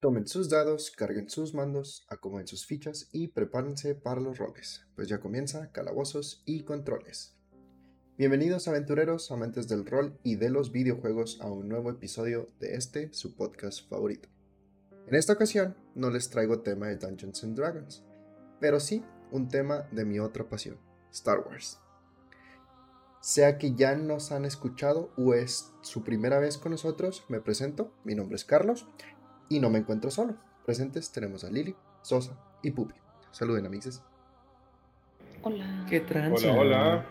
Tomen sus dados, carguen sus mandos, acomoden sus fichas y prepárense para los roles, pues ya comienza Calabozos y Controles. Bienvenidos aventureros, amantes del rol y de los videojuegos a un nuevo episodio de este, su podcast favorito. En esta ocasión no les traigo tema de Dungeons and Dragons, pero sí un tema de mi otra pasión, Star Wars. Sea que ya nos han escuchado o es su primera vez con nosotros, me presento, mi nombre es Carlos y no me encuentro solo. Presentes tenemos a Lili, Sosa y Pupi. Saluden, amigos. Hola. ¿Qué tranza? Hola, hola.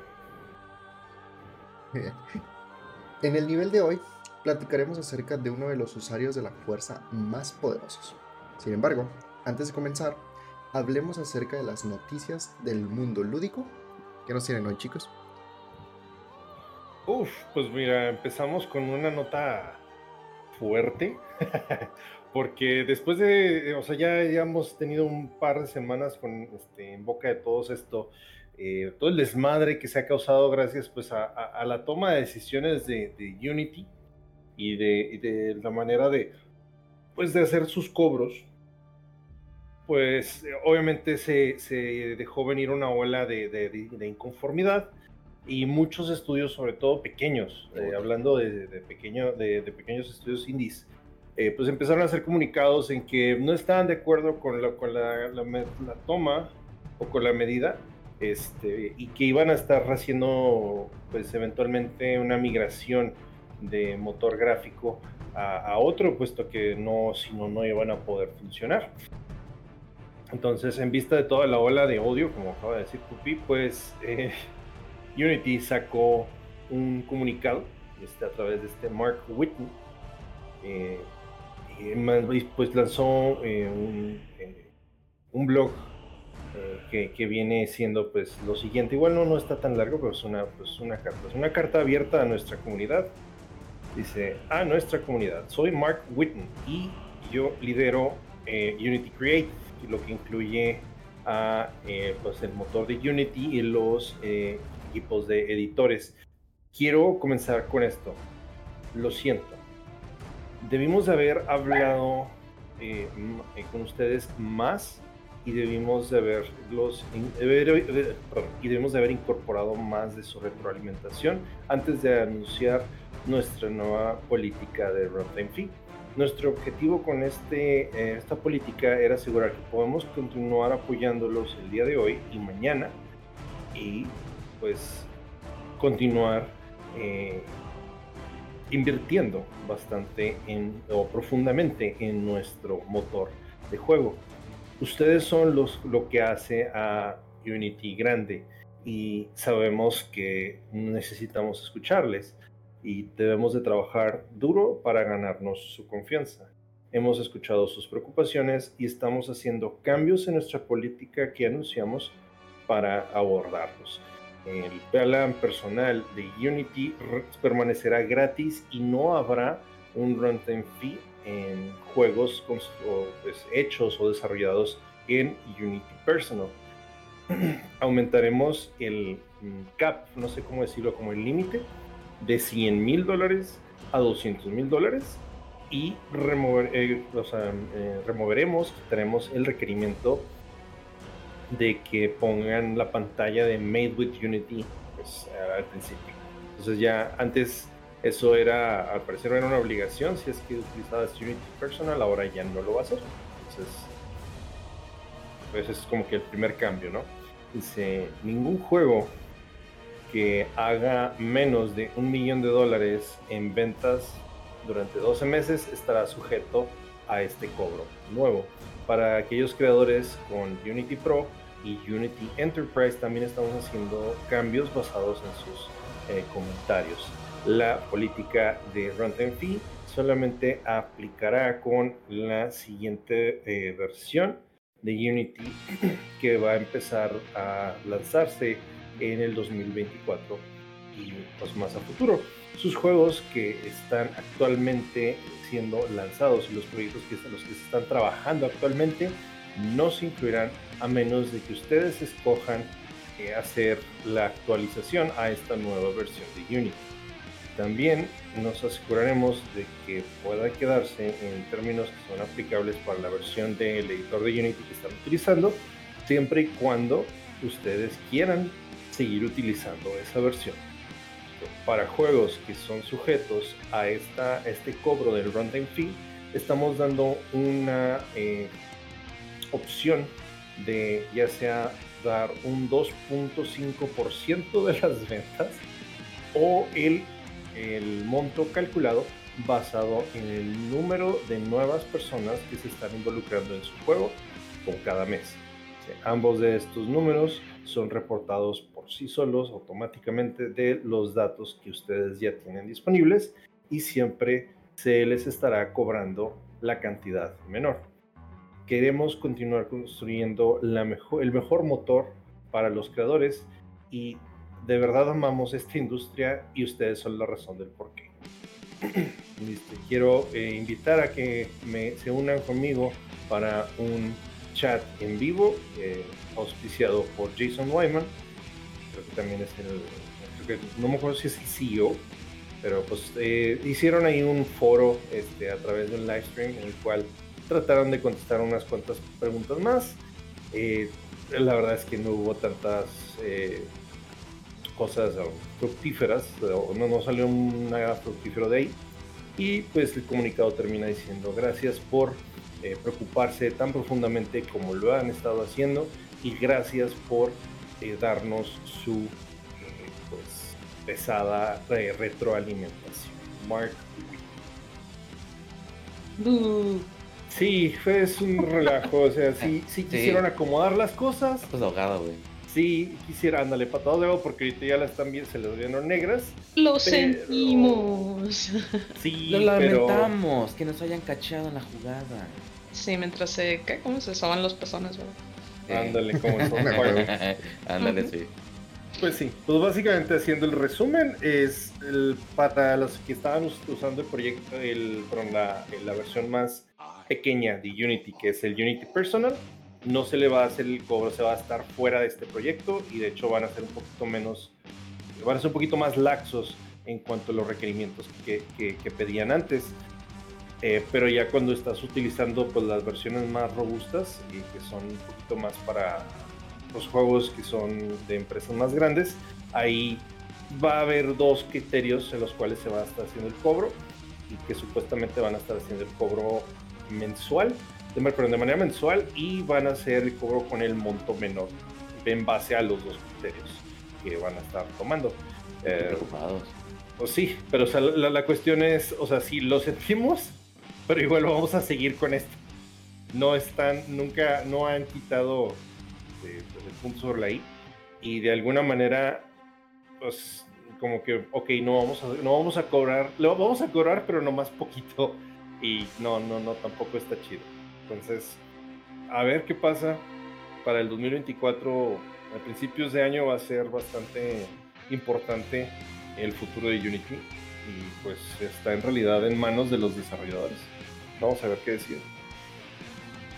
En el nivel de hoy platicaremos acerca de uno de los usuarios de la fuerza más poderosos. Sin embargo, antes de comenzar, hablemos acerca de las noticias del mundo lúdico. ¿Qué nos tienen hoy, chicos? Uf, pues mira, empezamos con una nota fuerte. porque después de, o sea, ya, hemos tenido un par de semanas con, este, en boca de todos esto, eh, todo el desmadre que se ha causado gracias pues a, la toma de decisiones de, Unity y de, la manera de, pues, de hacer sus cobros, pues obviamente se, se dejó venir una ola de, inconformidad y muchos estudios, sobre todo pequeños, eh, hablando de, pequeño, de, pequeños estudios indies, eh, pues empezaron a hacer comunicados en que no estaban de acuerdo con, la, con la, toma o con la medida este, y que iban a estar haciendo pues eventualmente una migración de motor gráfico a, otro, puesto que no, si no, no iban a poder funcionar. Entonces, en vista de toda la ola de odio, como acaba de decir Pupi, pues eh, Unity sacó un comunicado este, a través de este Mark Whitney, eh, pues lanzó eh, eh, un, blog eh, que, viene siendo pues lo siguiente. Igual no, no está tan largo, pero es una, pues, una carta. Es una carta abierta a nuestra comunidad. Dice, a nuestra comunidad. Soy Mark Whitten y yo lidero Unity Create, lo que incluye a pues el motor de Unity y los equipos de editores. Quiero comenzar con esto. Lo siento debimos haber hablado eh, eh, con ustedes más y debimos de haberlos eh, y debemos de haber incorporado más de su retroalimentación antes de anunciar nuestra nueva política de runtime fee. Nuestro objetivo con este, esta política era asegurar que podemos continuar apoyándolos el día de hoy y mañana y pues continuar invirtiendo bastante en, o profundamente en nuestro motor de juego. Ustedes son los, lo que hace a Unity grande y sabemos que necesitamos escucharles y debemos de trabajar duro para ganarnos su confianza. Hemos escuchado sus preocupaciones y estamos haciendo cambios en nuestra política que anunciamos para abordarlos el plan personal de Unity permanecerá gratis y no habrá un runtime fee en juegos pues, hechos o desarrollados en Unity Personal. Aumentaremos el cap, no sé cómo decirlo, como el límite, de 100 mil dólares a 200 mil dólares y remover, eh, eh, removeremos, quitaremos el requerimiento de que pongan la pantalla de Made with Unity pues, al principio. Entonces ya antes eso era, al parecer era una obligación, si es que utilizabas Unity Personal, ahora ya no lo va a hacer. Entonces, pues es como que el primer cambio, ¿no? Dice, ningún juego que haga menos de un millón de dólares en ventas durante 12 meses estará sujeto a este cobro nuevo. Para aquellos creadores con Unity Pro y Unity Enterprise también estamos haciendo cambios basados en sus eh, comentarios. La política de Runtime Fee solamente aplicará con la siguiente eh, versión de Unity que va a empezar a lanzarse en el 2024 y pues más a futuro. Sus juegos que están actualmente siendo lanzados y los proyectos que los que están trabajando actualmente no se incluirán a menos de que ustedes escojan eh, hacer la actualización a esta nueva versión de Unity. también nos aseguraremos de que pueda quedarse en términos que son aplicables para la versión del editor de Unity que están utilizando, siempre y cuando ustedes quieran seguir utilizando esa versión. Para juegos que son sujetos a este cobro del runtime fee, estamos dando una eh, opción de ya sea dar un 2.5% de las ventas o el, el monto calculado basado en el número de nuevas personas que se están involucrando en su juego por cada mes. Ambos de estos números son reportados por sí solos automáticamente de los datos que ustedes ya tienen disponibles y siempre se les estará cobrando la cantidad menor. Queremos continuar construyendo la mejor, el mejor motor para los creadores y de verdad amamos esta industria y ustedes son la razón del por qué. Quiero eh, invitar a que me, se unan conmigo para un chat en vivo eh, auspiciado por Jason Wyman. Creo que también es el. no me acuerdo si es el CEO, pero pues eh, hicieron ahí un foro este, a través de un live stream en el cual trataron de contestar unas cuantas preguntas más. Eh, la verdad es que no hubo tantas cosas fructíferas, no, no salió nada fructífero de ahí. Y pues el comunicado termina diciendo gracias por eh, preocuparse tan profundamente como lo han estado haciendo y gracias por eh, darnos su eh, pues, pesada retroalimentación. Mark. Sí, fue un relajo, o sea, sí, sí quisieron acomodar las cosas. Pues ahogada, güey. Sí, quisiera, ándale, patado de porque ahorita ya las están bien, se les vieron negras. Lo sentimos. Sí, Lo lamentamos, que nos hayan cachado en la jugada. Sí, mientras se. ¿qué? ¿Cómo se soban los pezones, verdad? Ándale, como son Ándale, sí. Pues sí, pues básicamente haciendo el resumen, es el, para los que estaban usando el proyecto, el, la, la versión más pequeña de Unity, que es el Unity Personal, no se le va a hacer el cobro, se va a estar fuera de este proyecto y de hecho van a ser un poquito menos, van a ser un poquito más laxos en cuanto a los requerimientos que, pedían antes. Eh, pero ya cuando estás utilizando pues, las versiones más robustas y que son un poquito más para los juegos que son de empresas más grandes, ahí va a haber dos criterios en los cuales se va a estar haciendo el cobro y que supuestamente van a estar haciendo el cobro mensual pero de manera mensual y van a hacer el cobro con el monto menor en base a los dos criterios que van a estar tomando. Eh, preocupados. Pues sí, pero la, cuestión es, o sea, sí lo sentimos, pero igual vamos a seguir con esto. No están, nunca, no han quitado eh, pues, el punto sobre la I y de alguna manera, pues como que, ok, no vamos a, no vamos a cobrar, lo vamos a cobrar, pero no más poquito y no, no, no, tampoco está chido. Entonces, a ver qué pasa para el 2024. A principios de año va a ser bastante importante el futuro de Unity y pues está en realidad en manos de los desarrolladores. Vamos a ver qué deciden.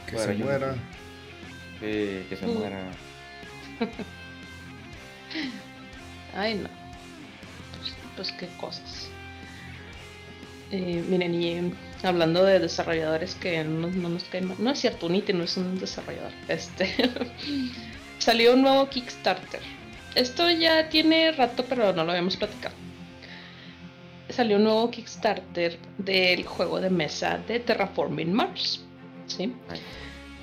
Que se muera. que se uh. muera. Ay, no. Pues, pues qué cosas. Eh, miren, y hablando de desarrolladores que no, nos caen mal. No es cierto, Unity no es un desarrollador. Este salió un nuevo Kickstarter. Esto ya tiene rato, pero no lo habíamos platicado. Salió un nuevo Kickstarter del juego de mesa de Terraforming Mars. ¿sí?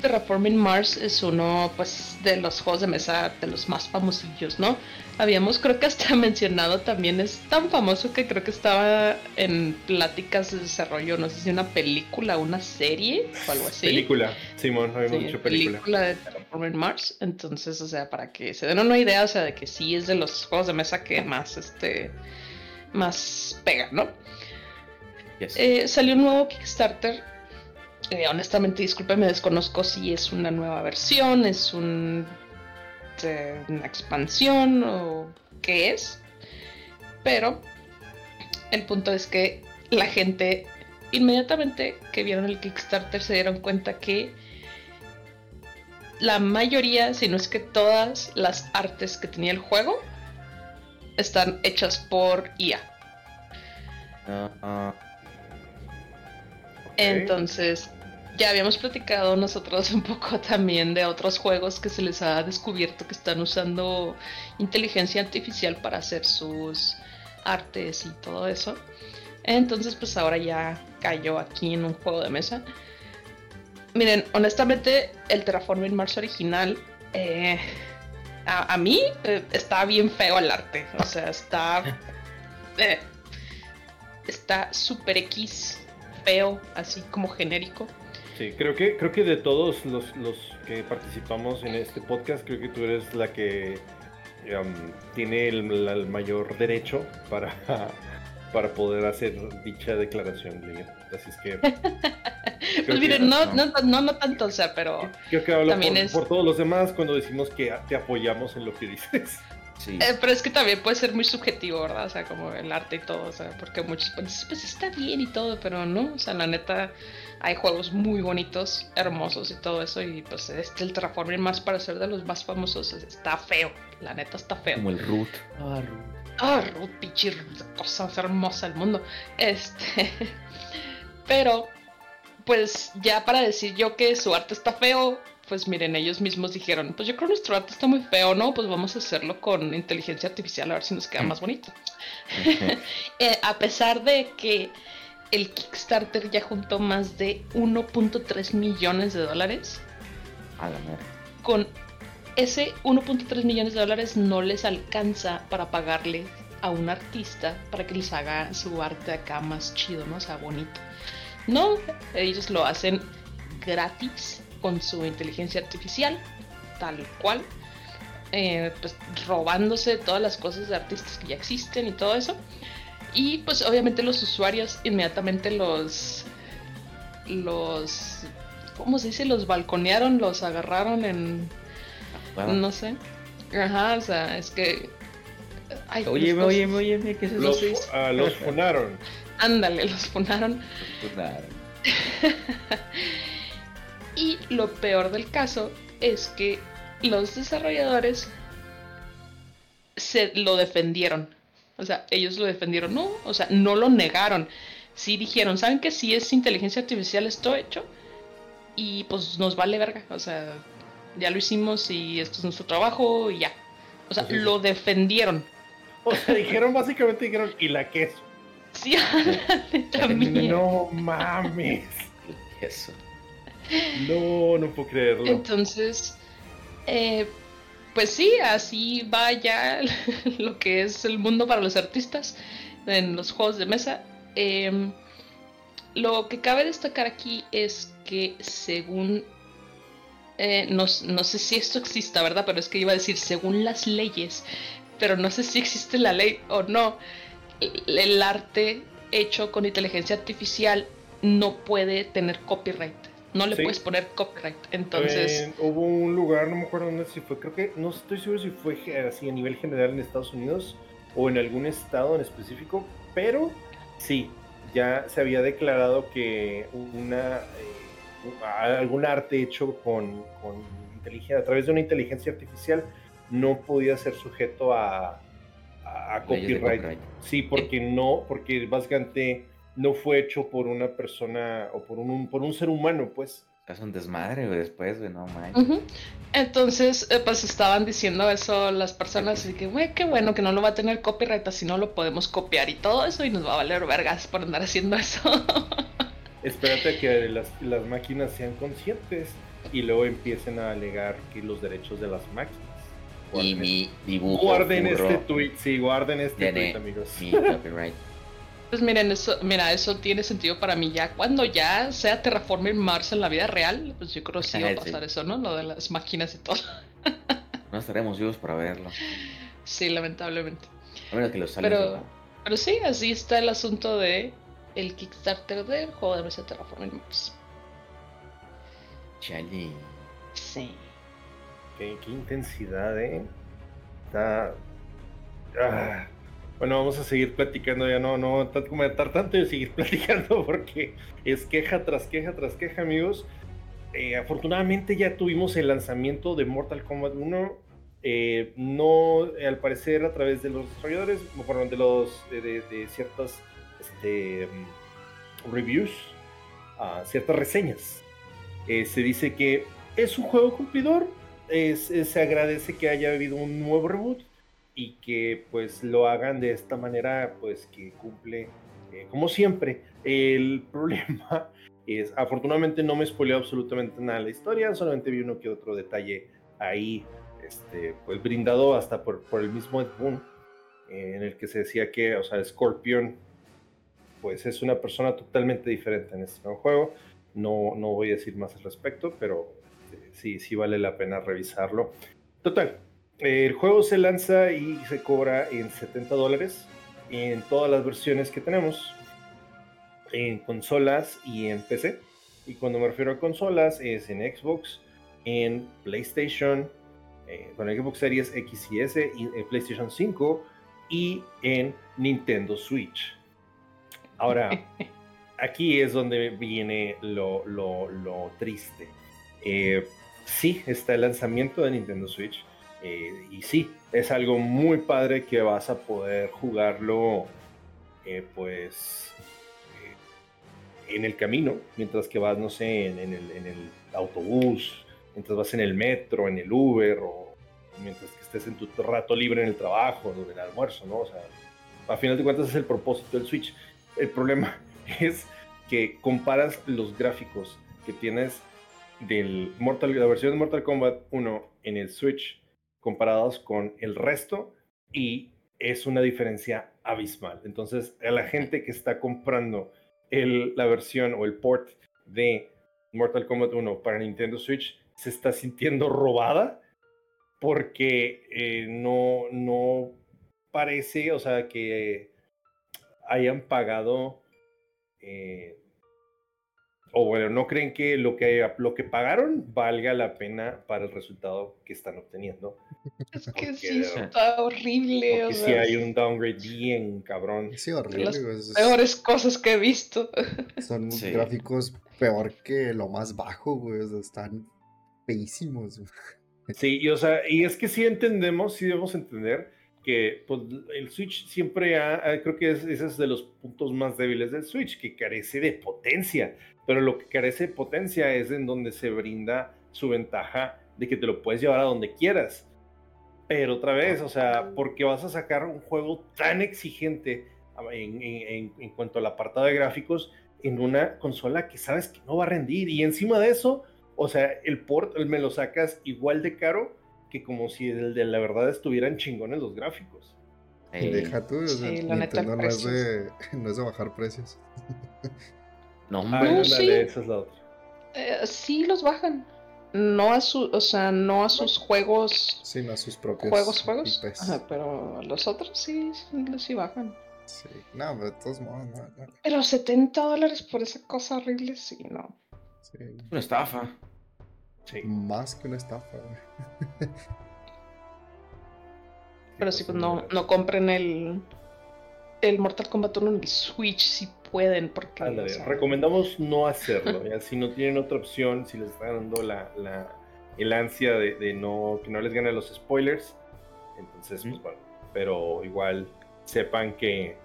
Terraforming Mars es uno pues de los juegos de mesa de los más famosillos, ¿no? Habíamos creo que hasta mencionado también es tan famoso que creo que estaba en pláticas de desarrollo, no sé si una película, una serie o algo así. Película, Simón, habíamos dicho película. Película de Terraforming Mars, entonces, o sea, para que se den una idea, o sea, de que sí es de los juegos de mesa que más este más pega, ¿no? Eh, salió un nuevo Kickstarter eh, honestamente, discúlpeme, desconozco si es una nueva versión, es un, eh, una expansión o qué es. Pero el punto es que la gente inmediatamente que vieron el Kickstarter se dieron cuenta que la mayoría, si no es que todas las artes que tenía el juego, están hechas por IA. Ah, ah. Entonces, ya habíamos platicado nosotros un poco también de otros juegos que se les ha descubierto que están usando inteligencia artificial para hacer sus artes y todo eso. Entonces, pues ahora ya cayó aquí en un juego de mesa. Miren, honestamente, el Terraforming Mars original, eh, a, mí eh, está bien feo el arte. O sea, está. Eh, está super X, feo, así como genérico. Sí, creo que, creo que de todos los, que participamos en este podcast, creo que tú eres la que um, tiene el, mayor derecho para, para poder hacer dicha declaración, Así es que. pues miren, no, no, no, no, tanto, o sea, pero. Creo que hablo por, por todos los demás cuando decimos que te apoyamos en lo que dices. Eh, pero es que también puede ser muy subjetivo, ¿verdad? O sea, como el arte y todo, o sea, porque muchos pues, pues está bien y todo, pero no, o sea, la neta, hay juegos muy bonitos, hermosos y todo eso, y pues este, el Terraforming Mars para ser de los más famosos, está feo, la neta está feo. Como el Root. Ah, Root. Ah, Root, pichi, cosa más hermosa del mundo. Este, pero, pues ya para decir yo que su arte está feo, pues miren, ellos mismos dijeron, pues yo creo que nuestro arte está muy feo, ¿no? Pues vamos a hacerlo con inteligencia artificial a ver si nos queda más bonito. Eh, a pesar de que el Kickstarter ya juntó más de 1.3 millones de dólares. A la Con ese 1.3 millones de dólares no les alcanza para pagarle a un artista para que les haga su arte acá más chido, ¿no? O sea, bonito. No, ellos lo hacen gratis con su inteligencia artificial, tal cual, eh, pues robándose todas las cosas de artistas que ya existen y todo eso. Y pues obviamente los usuarios inmediatamente los, los, ¿cómo se dice? Los balconearon, los agarraron en, no sé. Ajá, o sea, es que... oye, oye, oye, ¿qué es eso? Los, uh, los funaron. Ándale, los funaron. Los funaron. Y lo peor del caso es que los desarrolladores se lo defendieron. O sea, ellos lo defendieron, no, o sea, no lo negaron. Sí dijeron, ¿saben que sí es inteligencia artificial esto hecho? Y pues nos vale verga, o sea, ya lo hicimos y esto es nuestro trabajo y ya. O sea, lo defendieron. O sea, dijeron básicamente, dijeron, y la queso. Sí, también. No mames. Eso. No, no puedo creerlo. Entonces, eh, pues sí, así va ya lo que es el mundo para los artistas en los juegos de mesa. Em, lo que cabe destacar aquí es que según... Eh, no, sé si esto exista, ¿verdad? Pero es que iba a decir según las leyes, pero no sé si existe la ley o no. el arte hecho con inteligencia artificial no puede tener copyright. No le puedes poner copyright. Entonces. hubo un lugar, no me acuerdo dónde si fue, creo que no estoy seguro si fue así a nivel general en Estados Unidos o en algún estado en específico, pero sí, ya se había declarado que una eh, algún arte hecho con, inteligencia, a través de una inteligencia artificial no podía ser sujeto a, a, copyright. Sí, porque no, porque básicamente no fue hecho por una persona o por un, por un ser humano, pues. Es un desmadre, después, güey, no manches. Entonces, eh, pues estaban diciendo eso las personas, y que, güey, qué bueno que no lo va a tener copyright, así no lo podemos copiar y todo eso, y nos va a valer vergas por andar haciendo eso. Espérate que las, las máquinas sean conscientes y luego empiecen a alegar que los derechos de las máquinas. y mi dibujo. Guarden este tweet, sí, guarden este tweet, amigos. Mi copyright. Pues miren, eso, mira, eso tiene sentido para mí ya. Cuando ya sea Terraforming Mars en la vida real, pues yo creo que sí va a pasar eso, ¿no? Lo de las máquinas y todo. no estaremos vivos para verlo. Sí, lamentablemente. A menos que lo pero, pero sí, así está el asunto de el Kickstarter del juego de mesa Terraforming Mars. Chali. Sí. Qué, qué intensidad, ¿eh? Está... Ah bueno, vamos a seguir platicando, ya no, no comentar tanto y seguir platicando porque es queja tras queja tras queja, amigos. Eh, afortunadamente ya tuvimos el lanzamiento de Mortal Kombat 1. Eh, no, al parecer, a través de los desarrolladores, bueno, de, los, de, ciertas este, mm, reviews, ciertas reseñas. Eh, se dice que es un juego cumplidor, se agradece que haya habido un nuevo reboot y que pues lo hagan de esta manera pues que cumple eh, como siempre. El problema es, afortunadamente no me spoileó absolutamente nada la historia, solamente vi uno que otro detalle ahí, este, pues brindado hasta por, por el mismo Ed Boon, eh, en el que se decía que, o sea, Scorpion pues es una persona totalmente diferente en este nuevo juego. No, no voy a decir más al respecto, pero eh, sí, sí vale la pena revisarlo. Total, el juego se lanza y se cobra en 70 dólares en todas las versiones que tenemos, en consolas y en PC. Y cuando me refiero a consolas es en Xbox, en PlayStation, eh, con Xbox Series X y S, y en PlayStation 5 y en Nintendo Switch. Ahora, aquí es donde viene lo, triste. Eh, sí, está el lanzamiento de Nintendo Switch. Eh, y sí, es algo muy padre que vas a poder jugarlo, eh, pues, en el camino, mientras que vas, no sé, en, el, en, el, autobús, mientras vas en el metro, en el Uber, o mientras que estés en tu rato libre en el trabajo, en el almuerzo, ¿no? O sea, a final de cuentas es el propósito del Switch. El problema es que comparas los gráficos que tienes del Mortal, la versión de Mortal Kombat 1 en el Switch comparados con el resto y es una diferencia abismal. Entonces, a la gente que está comprando la versión o el port de Mortal Kombat 1 para Nintendo Switch se está sintiendo robada porque eh, no, no parece, o sea, que hayan pagado, eh, o bueno, no creen que lo, que lo que pagaron valga la pena para el resultado que están obteniendo. Es que sí, está horrible. Porque sí hay un downgrade bien cabrón. Sí, horrible. Las peores cosas que he visto. Son gráficos peor que lo más bajo, güey. están feísimos. Sí, y, o sea, y es que sí entendemos, sí debemos entender que pues, el Switch siempre ha, creo que es, ese es de los puntos más débiles del Switch, que carece de potencia, pero lo que carece de potencia es en donde se brinda su ventaja de que te lo puedes llevar a donde quieras. Pero otra vez, o sea, porque vas a sacar un juego tan exigente en, en, en cuanto al apartado de gráficos en una consola que sabes que no va a rendir. Y encima de eso, o sea, el port me lo sacas igual de caro que como si el de la verdad estuvieran chingones los gráficos. Deja tú, sí, no, es de, no es de bajar precios. no, hombre. sí. esa es la otra. Eh, sí los bajan. No a su, o sea, no a sus juegos. Sí, no a sus propios juegos, juegos. pero los otros sí, sí bajan. Sí, no, pero de todos modos, no, Pero 70 dólares por esa cosa horrible, sí, no. Sí. Una estafa. Más que una estafa, Pero sí, pues no, no compren el, el Mortal Kombat 1 en el Switch si pueden, porque... recomendamos no hacerlo, si no tienen otra opción, si les está dando la, la el ansia de, no, que no les gane los spoilers, entonces, pues bueno, pero igual sepan que,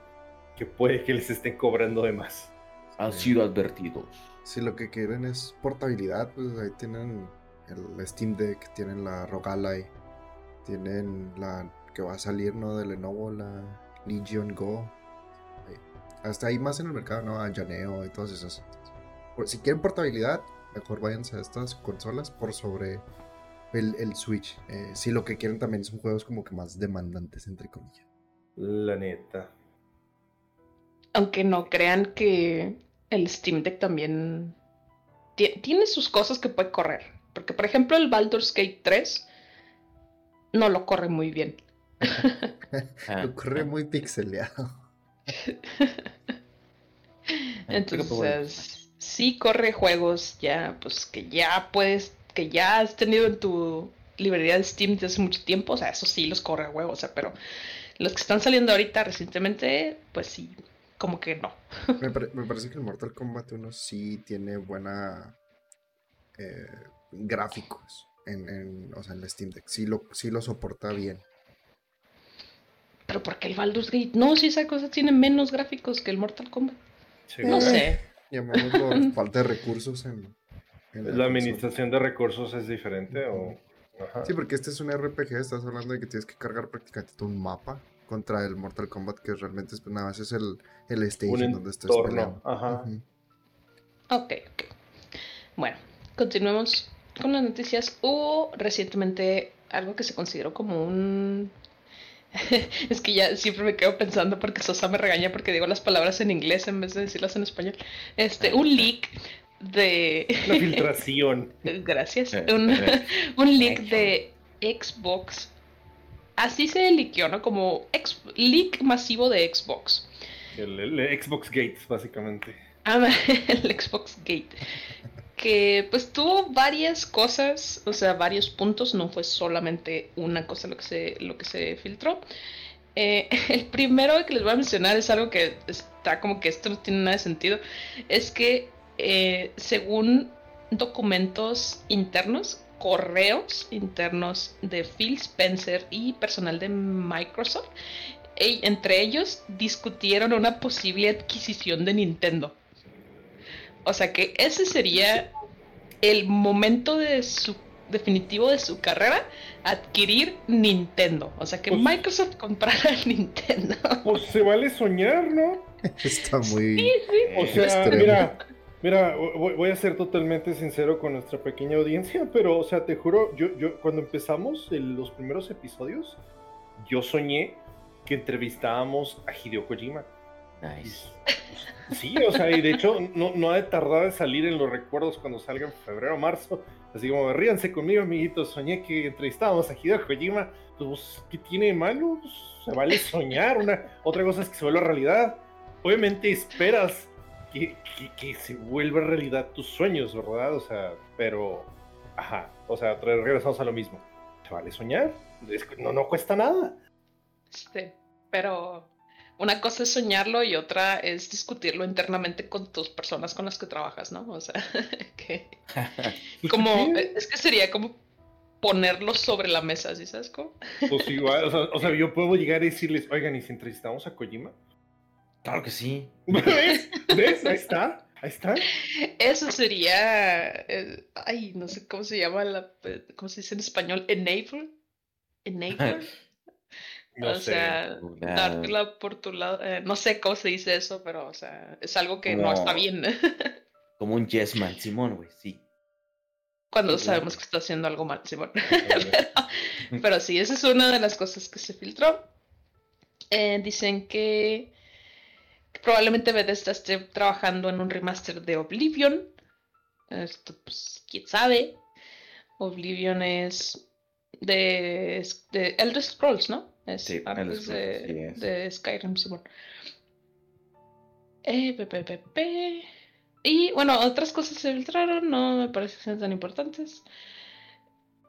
que puede que les estén cobrando de más. Han sido advertidos. Si lo que quieren es portabilidad, pues ahí tienen el Steam Deck, tienen la Rogalai, tienen la que va a salir, ¿no? De Lenovo, la Legion Go. Hasta ahí más en el mercado, ¿no? A Janeo y todas esas. Si quieren portabilidad, mejor váyanse a estas consolas por sobre el, Switch. Eh, si lo que quieren también son juegos como que más demandantes, entre comillas. La neta. Aunque no crean que el Steam Deck también tiene sus cosas que puede correr. Porque, por ejemplo, el Baldur's Gate 3 no lo corre muy bien. lo corre muy pixeleado. Entonces, sí corre juegos ya, pues que ya puedes, que ya has tenido en tu librería de Steam desde hace mucho tiempo. O sea, eso sí los corre juegos, o sea, pero los que están saliendo ahorita recientemente, pues sí, como que no. me, parece que el Mortal Kombat 1 sí tiene buena eh, gráficos en, en, o sea, en Steam Deck. Sí lo, sí lo soporta bien. Pero pero ¿por qué el Baldur's Gate? No, si esa cosa tiene menos gráficos que el Mortal Kombat. no sé. Llamémoslo falta de recursos en, la, administración de recursos es diferente o Sí, porque este es un RPG, estás hablando de que tienes que cargar prácticamente un mapa contra el Mortal Kombat, que realmente es, nada más es el, el stage donde estás peleando. Ajá. Ok, ok. Bueno, continuemos con las noticias. Hubo recientemente algo que se consideró como un... es que ya siempre me quedo pensando porque Sosa me regaña porque digo las palabras en inglés en vez de decirlas en español. Este, un leak de... Una filtración. Gracias. Un, un leak de Xbox. Así se liqueó, ¿no? Como leak masivo de Xbox. El, Xbox Gates, básicamente. Ah, el Xbox Gate. Que pues tuvo varias cosas, o sea, varios puntos, no fue solamente una cosa lo que se, lo que se filtró. Eh, el primero que les voy a mencionar es algo que está como que esto no tiene nada de sentido. Es que eh, según documentos internos, correos internos de Phil Spencer y personal de Microsoft, entre ellos discutieron una posible adquisición de Nintendo. O sea que ese sería el momento de su definitivo de su carrera, adquirir Nintendo. O sea que pues Microsoft comprara Nintendo. Pues se vale soñar, ¿no? Está muy. O sea, mira, Mira, voy a ser totalmente sincero con nuestra pequeña audiencia, pero, o sea, te juro, yo, yo cuando empezamos los primeros episodios, yo soñé que entrevistábamos a Hideo Kojima. Nice. Sí, o sea, y de hecho no, no ha de tardar de salir en los recuerdos cuando salga en febrero o marzo. Así como, ríanse conmigo, amiguitos, soñé que entrevistábamos a Hideo Kojima. Pues, ¿qué tiene de malo? Pues, se vale soñar. Una, otra cosa es que se vuelva realidad. Obviamente esperas que, se vuelva realidad tus sueños, ¿verdad? O sea, pero, ajá, o sea, regresamos a lo mismo. ¿Se vale soñar? no, no cuesta nada. Sí, pero una cosa es soñarlo y otra es discutirlo internamente con tus personas con las que trabajas, ¿no? O sea, que como es que sería como ponerlo sobre la mesa, ¿sí sabes cómo? Pues igual, o sea, o sea, yo puedo llegar y decirles, oigan, ¿y si entrevistamos a Kojima? Claro que sí. ¿Ves? ¿Ves? Ahí está. Ahí está. Eso sería. Eh, ay, no sé cómo se llama la. Eh, ¿Cómo se dice en español? Enable. Enable. O sea, darte la oportunidad. Eh, no sé cómo se dice eso, pero, o sea, es algo que no está bien. como un yes man, Simón, güey, sí. Cuando sabemos que está haciendo algo mal, Simón. pero, sí, esa es una de las cosas que se filtró. dicen que Probablemente Bethesda esté trabajando en un remaster de Oblivion. Esto, pues, quién sabe. Oblivion es de, de Elder Scrolls, ¿no? Es sí, de, de, Skyrim, Simón. Eh, Y bueno, otras cosas se filtraron, no me parecen tan importantes.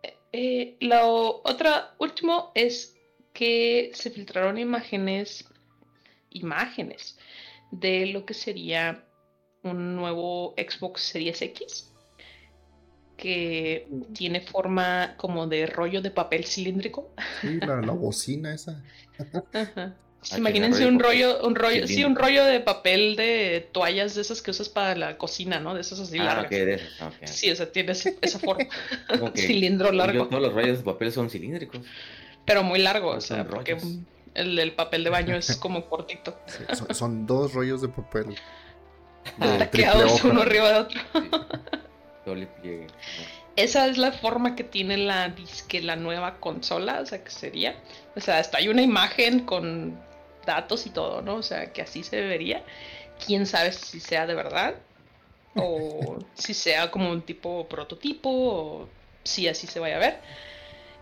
Eh, eh, lo otra, último, es que se filtraron imágenes, imágenes de lo que sería un nuevo Xbox Series X que tiene forma como de rollo de papel cilíndrico. Sí, la, bocina esa. Imagínense un rollo, un rollo, sí, un rollo de papel de toallas de esas que usas para la cocina, ¿no? De esas así ah, largas. Sí, o sea, tiene esa forma. Cilindro largo. todos los rollos de papel son cilíndricos. Pero muy largos, o sea, porque el papel de baño es como cortito. son, dos rollos de papel. Taqueados uno arriba de otro. Esa es la forma que tiene la disque, la nueva consola, o sea que sería. O sea, hasta hay una imagen con datos y todo, ¿no? O sea, que así se vería. Quién sabe si sea de verdad. O si sea como un tipo prototipo. O si así se vaya a ver.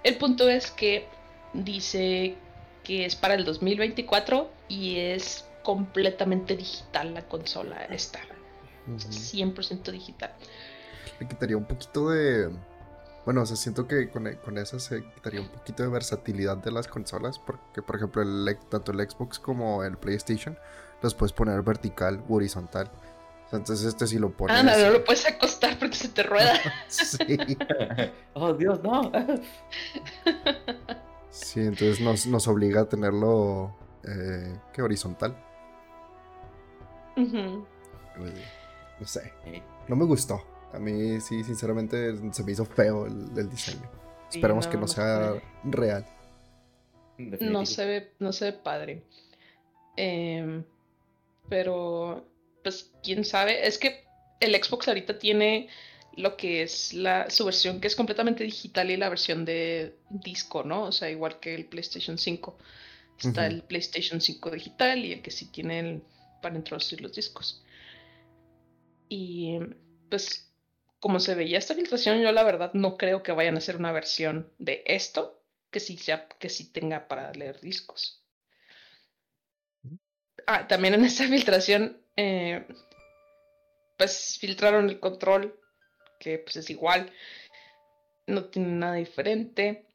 El punto es que dice que es para el 2024 y es completamente digital la consola esta. 100% digital. Le quitaría un poquito de... Bueno, o sea, siento que con, con esa se quitaría un poquito de versatilidad de las consolas, porque por ejemplo, el, tanto el Xbox como el PlayStation los puedes poner vertical u horizontal. Entonces este sí lo pones. Ah, no, no lo puedes acostar porque se te rueda. sí. oh, Dios, no. Sí, entonces nos, nos obliga a tenerlo, eh, ¿qué? Horizontal. Ujú. No sé, Eh, no me gustó. A mí sí, sinceramente, se me hizo feo el, el diseño. Sí, Esperemos no, que no no sea real. No se ve, no se ve padre. Em, pero, pues, quién sabe. Es que el Xbox ahorita tiene lo que es la, su versión que es completamente digital y la versión de disco, ¿no? O sea, igual que el PlayStation 5. Está el PlayStation 5 digital y el que sí tiene el, para introducir los discos. Y pues, como se veía esta filtración, yo la verdad no creo que vayan a hacer una versión de esto que sí sea, que sí tenga para leer discos. Ah, también en esta filtración, eh, pues filtraron el control, que pues es igual, no tiene nada diferente.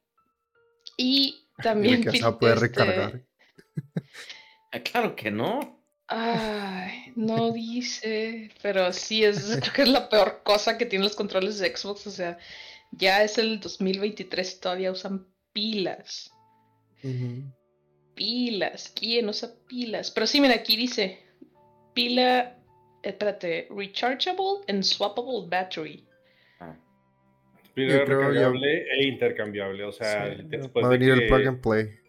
Y también que se va a fil- poder este, recargar. Ah, claro que no. Ay, no dice, pero sí es, creo que es la peor cosa que tienen los controles de Xbox, o sea, ya es el 2023 y todavía usan pilas, pilas, ¿quién usa pilas? Pero sí, mira, aquí dice, pila, espérate, rechargeable and swappable battery. Ah, Pila ya- recargable e intercambiable. O sea, Sí, después va a de venir el plug and play.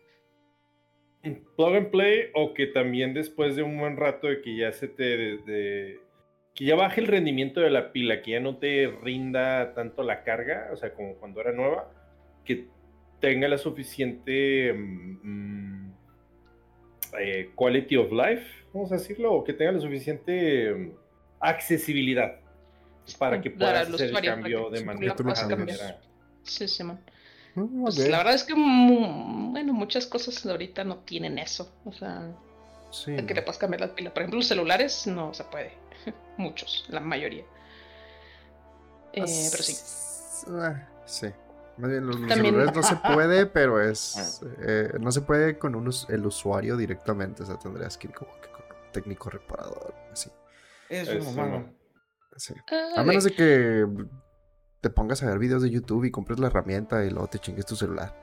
Plug and play o que también después de un buen rato de que ya se te de- de- que ya baje el rendimiento de la pila, que ya no te rinda tanto la carga, o sea, como cuando era nueva, que tenga la suficiente mm, mm, eh, quality of life, vamos a decirlo, o que tenga la suficiente mm, accesibilidad para que puedas hacer el cambio de manera, Sí, Simón. Mm, Pues la verdad es que, bueno, muchas cosas ahorita no tienen eso, o sea, Sí, de que no. le puedas cambiar la pila. Por ejemplo, los celulares no se puede. Muchos, la mayoría. Eh, pero sí. Ah, sí. Más bien, los, celulares no se puede, pero es. Ah. eh, no se puede con un el usuario directamente. O sea, tendrías que ir como que con un técnico reparador. Así. es Eso, una mamada. ¿no? Sí. Ah, A menos de que te pongas a ver videos de YouTube y compres la herramienta y luego te chingues tu celular.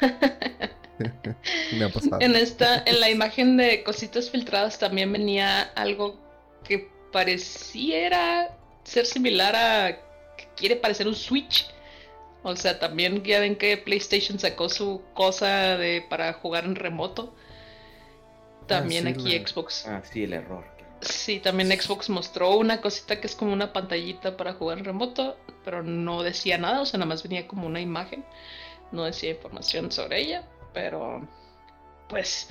Me ha pasado. En esta, en la imagen de cositas filtradas también venía algo que pareciera ser similar a que quiere parecer un Switch. O sea, también ya ven que PlayStation sacó su cosa de para jugar en remoto. También sí, aquí la- Xbox. Ah, sí, el error. Sí, también Xbox mostró una cosita que es como una pantallita para jugar en remoto, pero no decía nada, o sea, nada más venía como una imagen, no decía información sobre ella, pero pues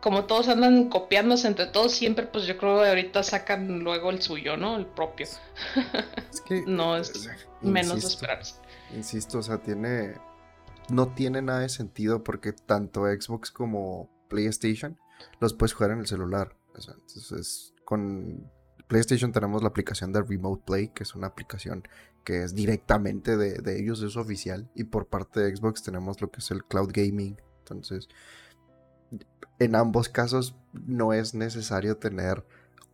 como todos andan copiándose entre todos siempre, pues yo creo que ahorita sacan luego el suyo, ¿no? El propio, Es que, No, es eh, menos de insisto, esperarse. Insisto, o sea, tiene. No tiene nada de sentido porque tanto Xbox como PlayStation los puedes jugar en el celular. O sea, entonces, con PlayStation tenemos la aplicación de Remote Play, que es una aplicación que es directamente de, de ellos, es oficial. Y por parte de Xbox tenemos lo que es el Cloud Gaming. Entonces, en ambos casos no es necesario tener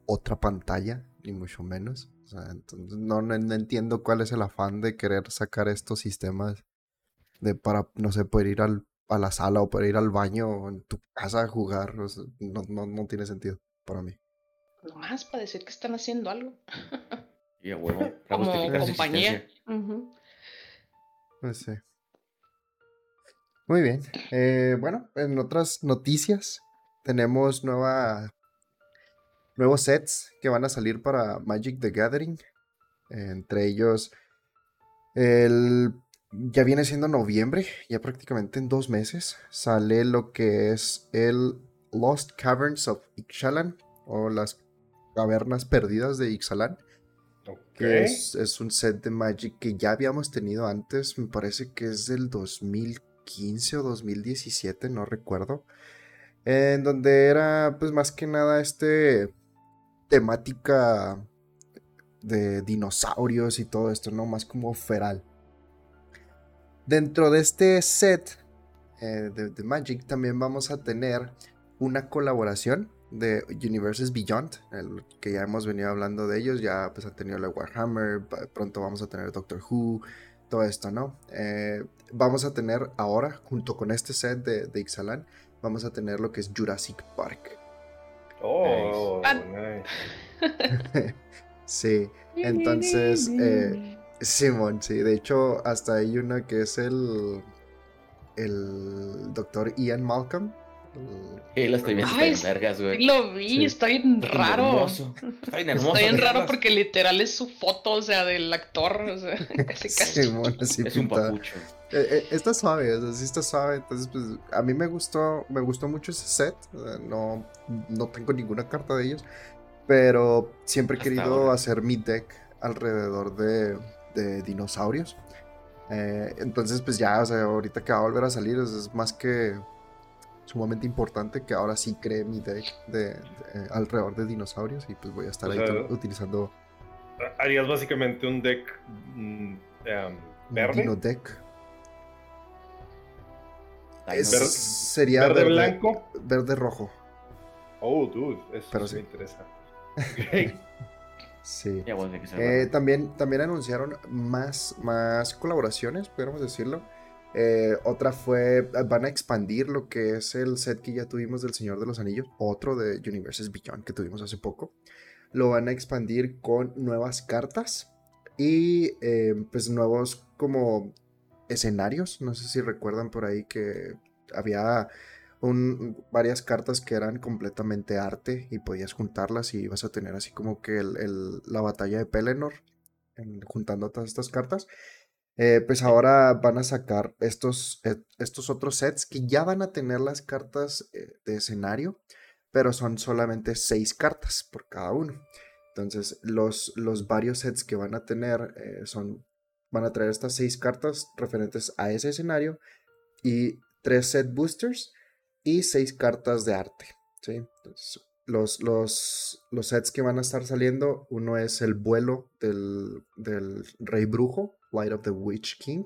otra pantalla, ni mucho menos. Entonces no, no, entiendo cuál es el afán de querer sacar estos sistemas de para, no sé, poder ir al, a la sala o poder ir al baño o en tu casa a jugar. no, no, no tiene sentido para mí. Nomás para decir que están haciendo algo, Y a huevo. como compañía. existencia. Ujú. No sé. Muy bien. Eh, bueno, en otras noticias tenemos nueva, nuevos sets que van a salir para Magic the Gathering. Entre ellos, el, ya viene siendo noviembre, ya prácticamente en dos meses, sale lo que es el Lost Caverns of Ixalan o las cavernas perdidas de Ixalan Ok. que es, es un set de Magic que ya habíamos tenido antes, me parece que es del 2015 o 2017, no recuerdo, en donde era pues más que nada este temática de dinosaurios y todo esto, ¿no? Más como feral. Dentro de este set eh, de, de Magic también vamos a tener una colaboración de Universes Beyond, el que ya hemos venido hablando de ellos, ya pues ha tenido la Warhammer, pronto vamos a tener Doctor Who, todo esto, ¿no? Eh, vamos a tener ahora, junto con este set de, de Ixalan, vamos a tener lo que es Jurassic Park. Oh, nice. sí, entonces, eh, Simón, sí, de hecho, hasta hay una que es el, el doctor Ian Malcolm. Sí, lo estoy viendo Ay, está bien vergas, güey. Lo vi, Sí. está bien raro. hermoso. Está bien hermoso. Está bien raro porque literal es su foto, o sea, del actor, o sea, casi casi. Simón, así Es un papucho. Eh, eh, está suave, o sea, sí está suave. Entonces, pues a mí me gustó, me gustó mucho ese set. No, no tengo ninguna carta de ellos, pero siempre he Hasta querido ahora. hacer mi deck alrededor de, de dinosaurios. Eh, entonces, pues ya, o sea, ahorita que va a volver a salir, es más que sumamente importante que ahora sí cree mi deck de, de- alrededor de dinosaurios y pues voy a estar O ahí sea, utilizando Harías básicamente un deck mm, um, un verde. dino deck. Es- Verde- sería verde blanco. verde rojo. Oh, dude, eso Pero sí me interesa. Sí. Eh, también, también anunciaron más, más colaboraciones, podríamos decirlo. Eh, otra fue, van a expandir lo que es el set que ya tuvimos del Señor de los Anillos, otro de Universes Beyond que tuvimos hace poco. Lo van a expandir con nuevas cartas y eh, pues nuevos como escenarios. No sé si recuerdan por ahí que había un- varias cartas que eran completamente arte y podías juntarlas y ibas a tener así como que el- la batalla de Pelennor en- juntando todas estas cartas. Eh, pues ahora van a sacar estos, eh, estos otros sets que ya van a tener las cartas eh, de escenario, pero son solamente seis cartas por cada uno. Entonces, los, los varios sets que van a tener son, van a traer estas seis cartas referentes a ese escenario y tres set boosters y seis cartas de arte. ¿sí? Los, los, los sets que van a estar saliendo, uno es el vuelo del, del Rey Brujo, Light of the Witch King.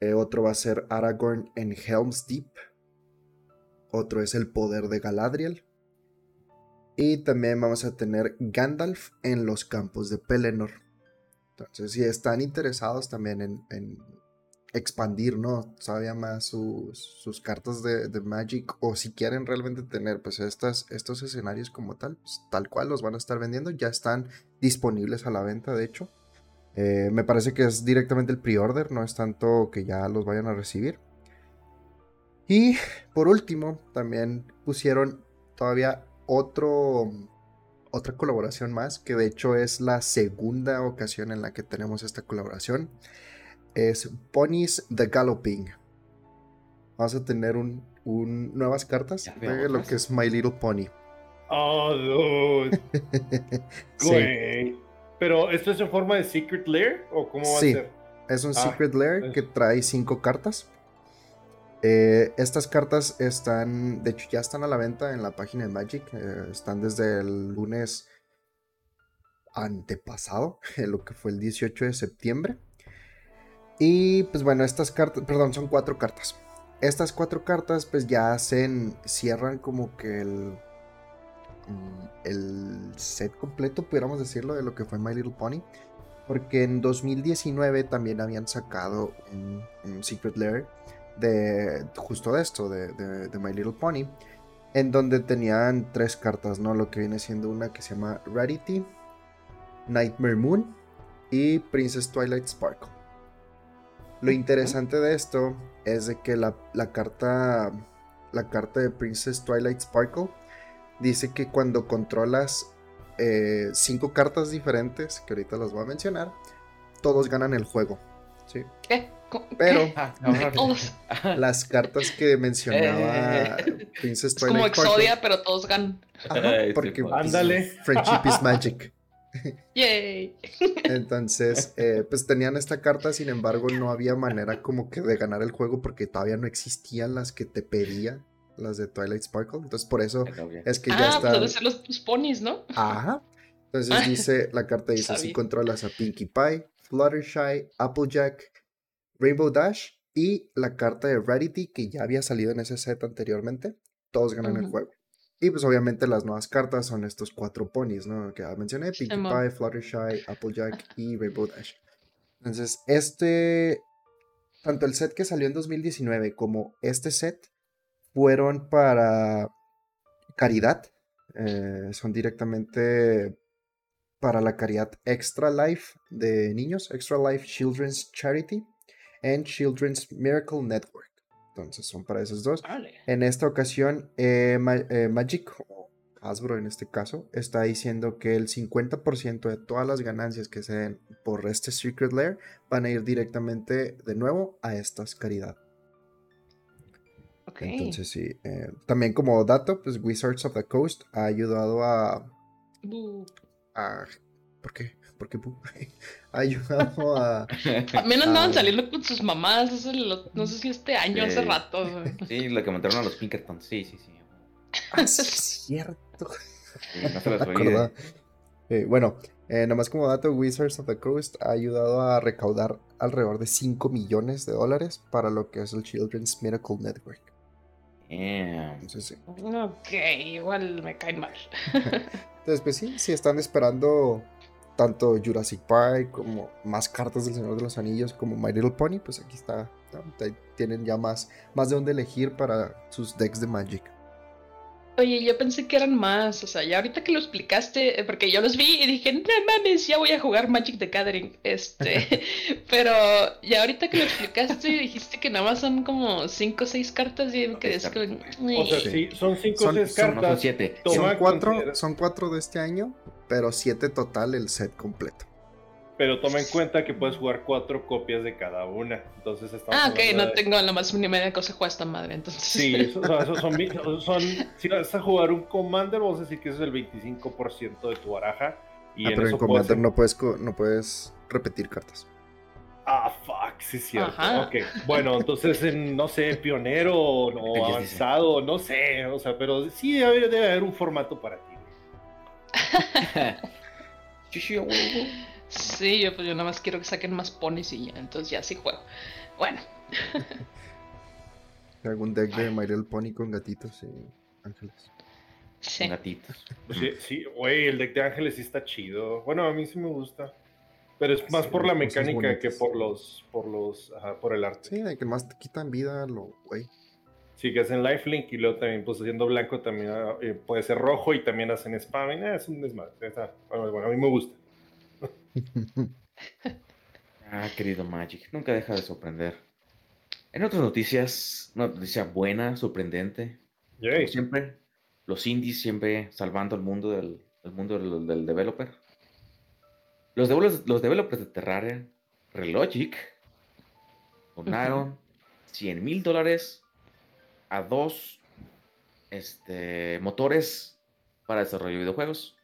Eh, otro va a ser Aragorn en Helm's Deep. Otro es el poder de Galadriel. Y también vamos a tener Gandalf en los campos de Pelennor. Entonces, si están interesados también en, expandir, ¿no? Todavía más sus, sus cartas de, de Magic. O si quieren realmente tener, pues, estas, estos escenarios como tal, pues, tal cual los van a estar vendiendo. Ya están disponibles a la venta, de hecho. Eh, me parece que es directamente el pre-order, no es tanto que ya los vayan a recibir. Y por último, también pusieron todavía otro, otra colaboración más, que de hecho es la segunda ocasión en la que tenemos esta colaboración. Es Ponies the Galloping. Vamos a tener un, un- nuevas cartas de lo que es My Little Pony. Oh, dude. Sí. Pero, ¿esto es en forma de Secret Lair? ¿O cómo va Sí. a ser? Es un Ah, Secret Lair es- que trae cinco cartas. Eh, estas cartas están, de hecho, ya están a la venta en la página de Magic. eh, están desde el lunes antepasado, lo que fue el 18 de septiembre. Y pues bueno, estas cartas, perdón, son cuatro cartas. Estas cuatro cartas pues ya hacen, cierran como que el, el set completo, pudiéramos decirlo, de lo que fue My Little Pony. Porque en 2019 también habían sacado un, un Secret Lair de justo de esto, de, de- de My Little Pony. En donde tenían tres cartas, ¿no? Lo que viene siendo una que se llama Rarity, Nightmare Moon y Princess Twilight Sparkle. Lo interesante de esto es de que la, la carta la carta de Princess Twilight Sparkle dice que cuando controlas eh, cinco cartas diferentes, que ahorita las voy a mencionar, todos ganan el juego. ¿sí? ¿Qué? Pero Ah, las cartas que mencionaba Princess Es como Twilight. Exodia, pero todos ganan. Ajá, porque pues. pues, Ándale. Friendship is magic. Yay. Entonces, eh, pues tenían esta carta, sin embargo, no había manera como que de ganar el juego porque todavía no existían las que te pedía, las de Twilight Sparkle. Entonces, por eso es que ya ah, pues están. deben ser los, los ponis, ¿no? Ajá. Entonces dice, la carta dice, si controlas a Pinkie Pie, Fluttershy, Applejack, Rainbow Dash y la carta de Rarity que ya había salido en ese set anteriormente, todos ganan el juego. Y pues obviamente las nuevas cartas son estos cuatro ponies, ¿no? Que ya mencioné, Pinkie. Pie, Fluttershy, Applejack y Rainbow Dash. Entonces, este, tanto el set que salió en 2019 como este set fueron para caridad. Eh, son directamente para la caridad Extra Life de niños, Extra Life Children's Charity and Children's Miracle Network. Entonces son para esos dos. En esta ocasión, eh, eh, Magic, o Hasbro en este caso, está diciendo que el 50% de todas las ganancias que se den por este Secret Lair van a ir directamente de nuevo a estas caridad. Entonces sí, eh, también como dato, pues Wizards of the Coast ha ayudado a... a ¿Por qué? Porque ha ayudado a. También andaban saliendo con sus mamás, eso no sé si este año, hace rato. Sí, lo que montaron a los Pinkerton, sí, sí, sí. Ah, es cierto. no se las eh, bueno, eh, nomás como dato, Wizards of the Coast ha ayudado a recaudar alrededor de 5 millones de dólares para lo que es el Children's Miracle Network. Entonces, sí. Ok, igual me caen mal. Entonces, pues sí, si están esperando tanto Jurassic Park como más cartas del Señor de los Anillos como My Little Pony, pues aquí está. Tienen ya más, más de dónde elegir para sus decks de Magic. Oye, yo pensé que eran más, o sea, ya ahorita que lo explicaste, eh, porque yo los vi y dije, no mames, ya voy a jugar Magic the Gathering, este, pero ya ahorita que lo explicaste dijiste que nada más son como 5 o 6 cartas y que es que... O sea, sí, son 5 o 6 cartas. Son 7. Son 4 son cuatro de este año, pero 7 total el set completo. Pero toma en cuenta que puedes jugar cuatro copias de cada una. Entonces estamos Ah, ok, no tengo la más mínima idea de cómo se juega esta madre. Entonces. Sí, eso, son, son, Si vas a jugar un Commander, vamos a decir que eso es el 25% de tu baraja. Y ah, pero en Commander no, puedes, no puedes repetir cartas. Ah, fuck, sí es cierto. Ok, bueno, entonces, en, no sé, pionero o avanzado, no sé, o sea, pero sí debe, debe haber un formato para ti. Sí, yo pues yo nada más quiero que saquen más ponis y ya, entonces ya sí juego. Bueno. Algún deck de My Pony con gatitos y ángeles. Sí. Gatitos. Sí, sí, güey, el deck de ángeles sí está chido. Bueno, a mí sí me gusta. Pero es más por la mecánica que por los, por los, ajá, por el arte. Sí, de que más te quitan vida, lo, güey. Sí, que hacen lifelink y luego también, pues haciendo blanco también ah, eh, puede ser rojo y también hacen spam. Y, es un desmadre. bueno, a mí me gusta. ah, querido Magic, nunca deja de sorprender. En otras noticias, una noticia buena, sorprendente. Como siempre, los indies siempre salvando el mundo del, mundo del, developer. Los, los developers de Terraria, Relogic, donaron 100 mil dólares a dos este, motores para desarrollo de videojuegos.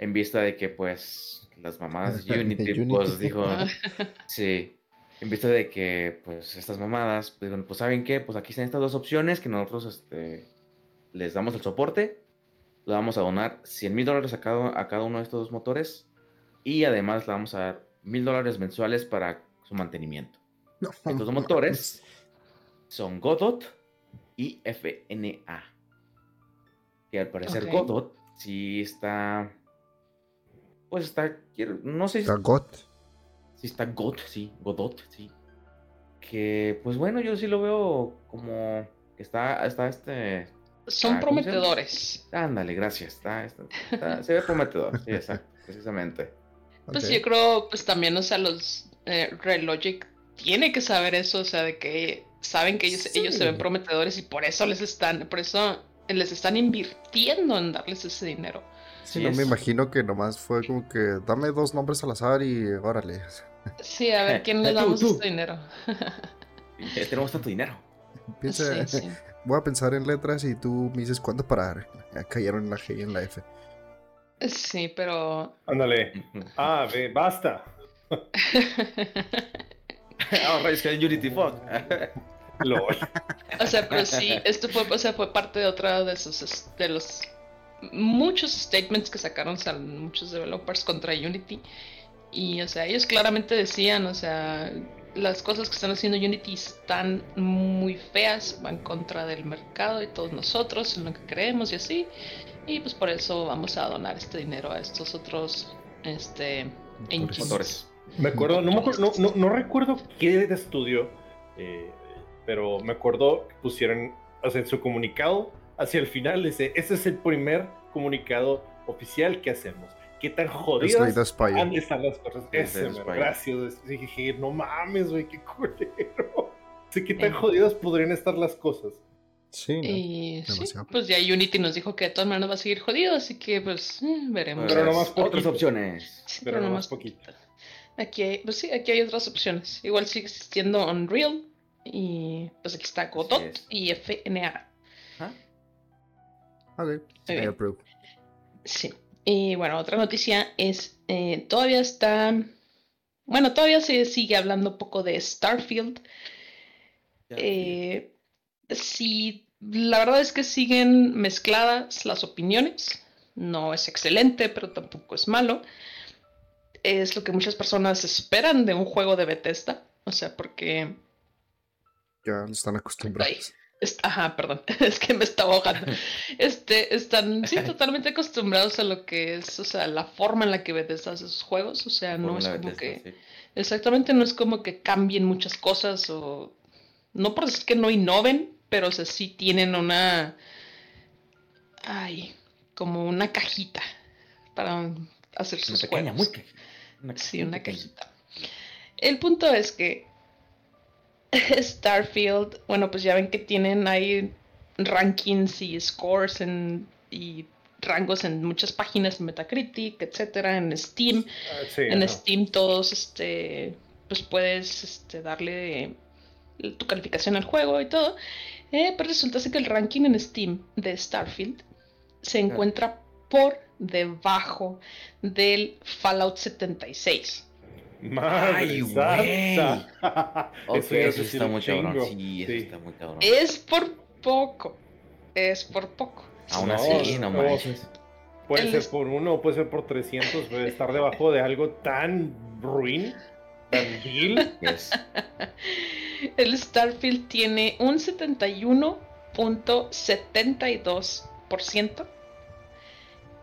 En vista de que, pues, las mamadas de Unity, pues, dijo, sí, en vista de que, pues, estas mamadas, pues, pues, ¿saben qué? Pues aquí están estas dos opciones que nosotros, este, les damos el soporte, le vamos a donar 100 mil dólares a cada, a cada uno de estos dos motores y además le vamos a dar mil dólares mensuales para su mantenimiento. estos dos motores son Godot y FNA. Que al parecer Godot sí está. Pues está. No sé si. Está God. Sí, está God, sí. Godot, sí. Que pues bueno, yo sí lo veo como. Está, está este. Son prometedores. Ándale, gracias. Está, se ve prometedor, sí, exacto, precisamente. Pues yo creo, pues también, o sea, los eh, Relogic tiene que saber eso, o sea, de que saben que ellos, ellos se ven prometedores y por eso les están, por eso les están invirtiendo en darles ese dinero. Sí, no me imagino que nomás fue como que dame dos nombres al azar y órale. Sí, a ver quién le damos ese dinero. Tenemos tanto dinero. Voy a pensar en letras y tú me dices cuándo parar. Ya cayeron en la G y en la F. Sí, pero. Ándale. Ah, ve, basta. Ahora es que Unity Fog. O sea, pero sí, esto fue, o sea, fue parte de otra de esos, de los muchos statements que sacaron muchos developers contra Unity. Y, o sea, ellos claramente decían, o sea, las cosas que están haciendo Unity están muy feas, van contra del mercado y todos nosotros, en lo que creemos y así. Y pues por eso vamos a donar este dinero a estos otros, este, motores. Me acuerdo, no, no, no, recuerdo qué estudio, eh, pero me acuerdo que pusieron, o sea, en su comunicado, hacia el final, ese, ese es el primer comunicado oficial que hacemos. ¿Qué tan jodidas han de estar las cosas? Ese, gracias. Dije, no mames, güey, qué culero. Sé qué tan jodidas podrían estar las cosas. Sí, pues ya Unity nos dijo que de todas maneras va a seguir jodido, así que pues eh, veremos. Pero no más otras opciones. pero, no más poquito. Aquí hay, pues sí, aquí hay otras opciones. Igual sigue existiendo Unreal y pues aquí está Godot y FNA. ¿Ah? Ok, I approve. Sí. Y bueno, otra noticia es, eh, todavía está, bueno, todavía se sigue hablando un poco de Starfield. Eh, sí, la verdad es que siguen mezcladas las opiniones. No es excelente, pero tampoco es malo. Es lo que muchas personas esperan de un juego de Bethesda. O sea, porque... Ya están acostumbrados. ajá, perdón, es que me estaba ahogando. Este, están, sí, totalmente acostumbrados a lo que es, o sea, la forma en la que Bethesda hace sus juegos. O sea, no es como que... Exactamente, no es como que cambien muchas cosas o... No por decir que no innoven, pero o sea, sí tienen una... Ay, como una cajita para hacer sus juegos. Muy sí, una cajita. El punto es que Starfield, bueno, pues ya ven que tienen ahí rankings y scores en, y rangos en muchas páginas, en Metacritic, etcétera, en Steam. Ah, en Steam todos, este, pues puedes este, darle tu calificación al juego y todo. Eh, pero resulta que el ranking en Steam de Starfield se encuentra por debajo del Fallout 76. Madre santa. eso, está muy cabrón. Sí, eso está muy cabrón. Es por poco. Es por poco. Aún así, no, Puede ser por uno, puede ser por 300, puede estar debajo de algo tan ruin, tan vil. El Starfield tiene un 71.72%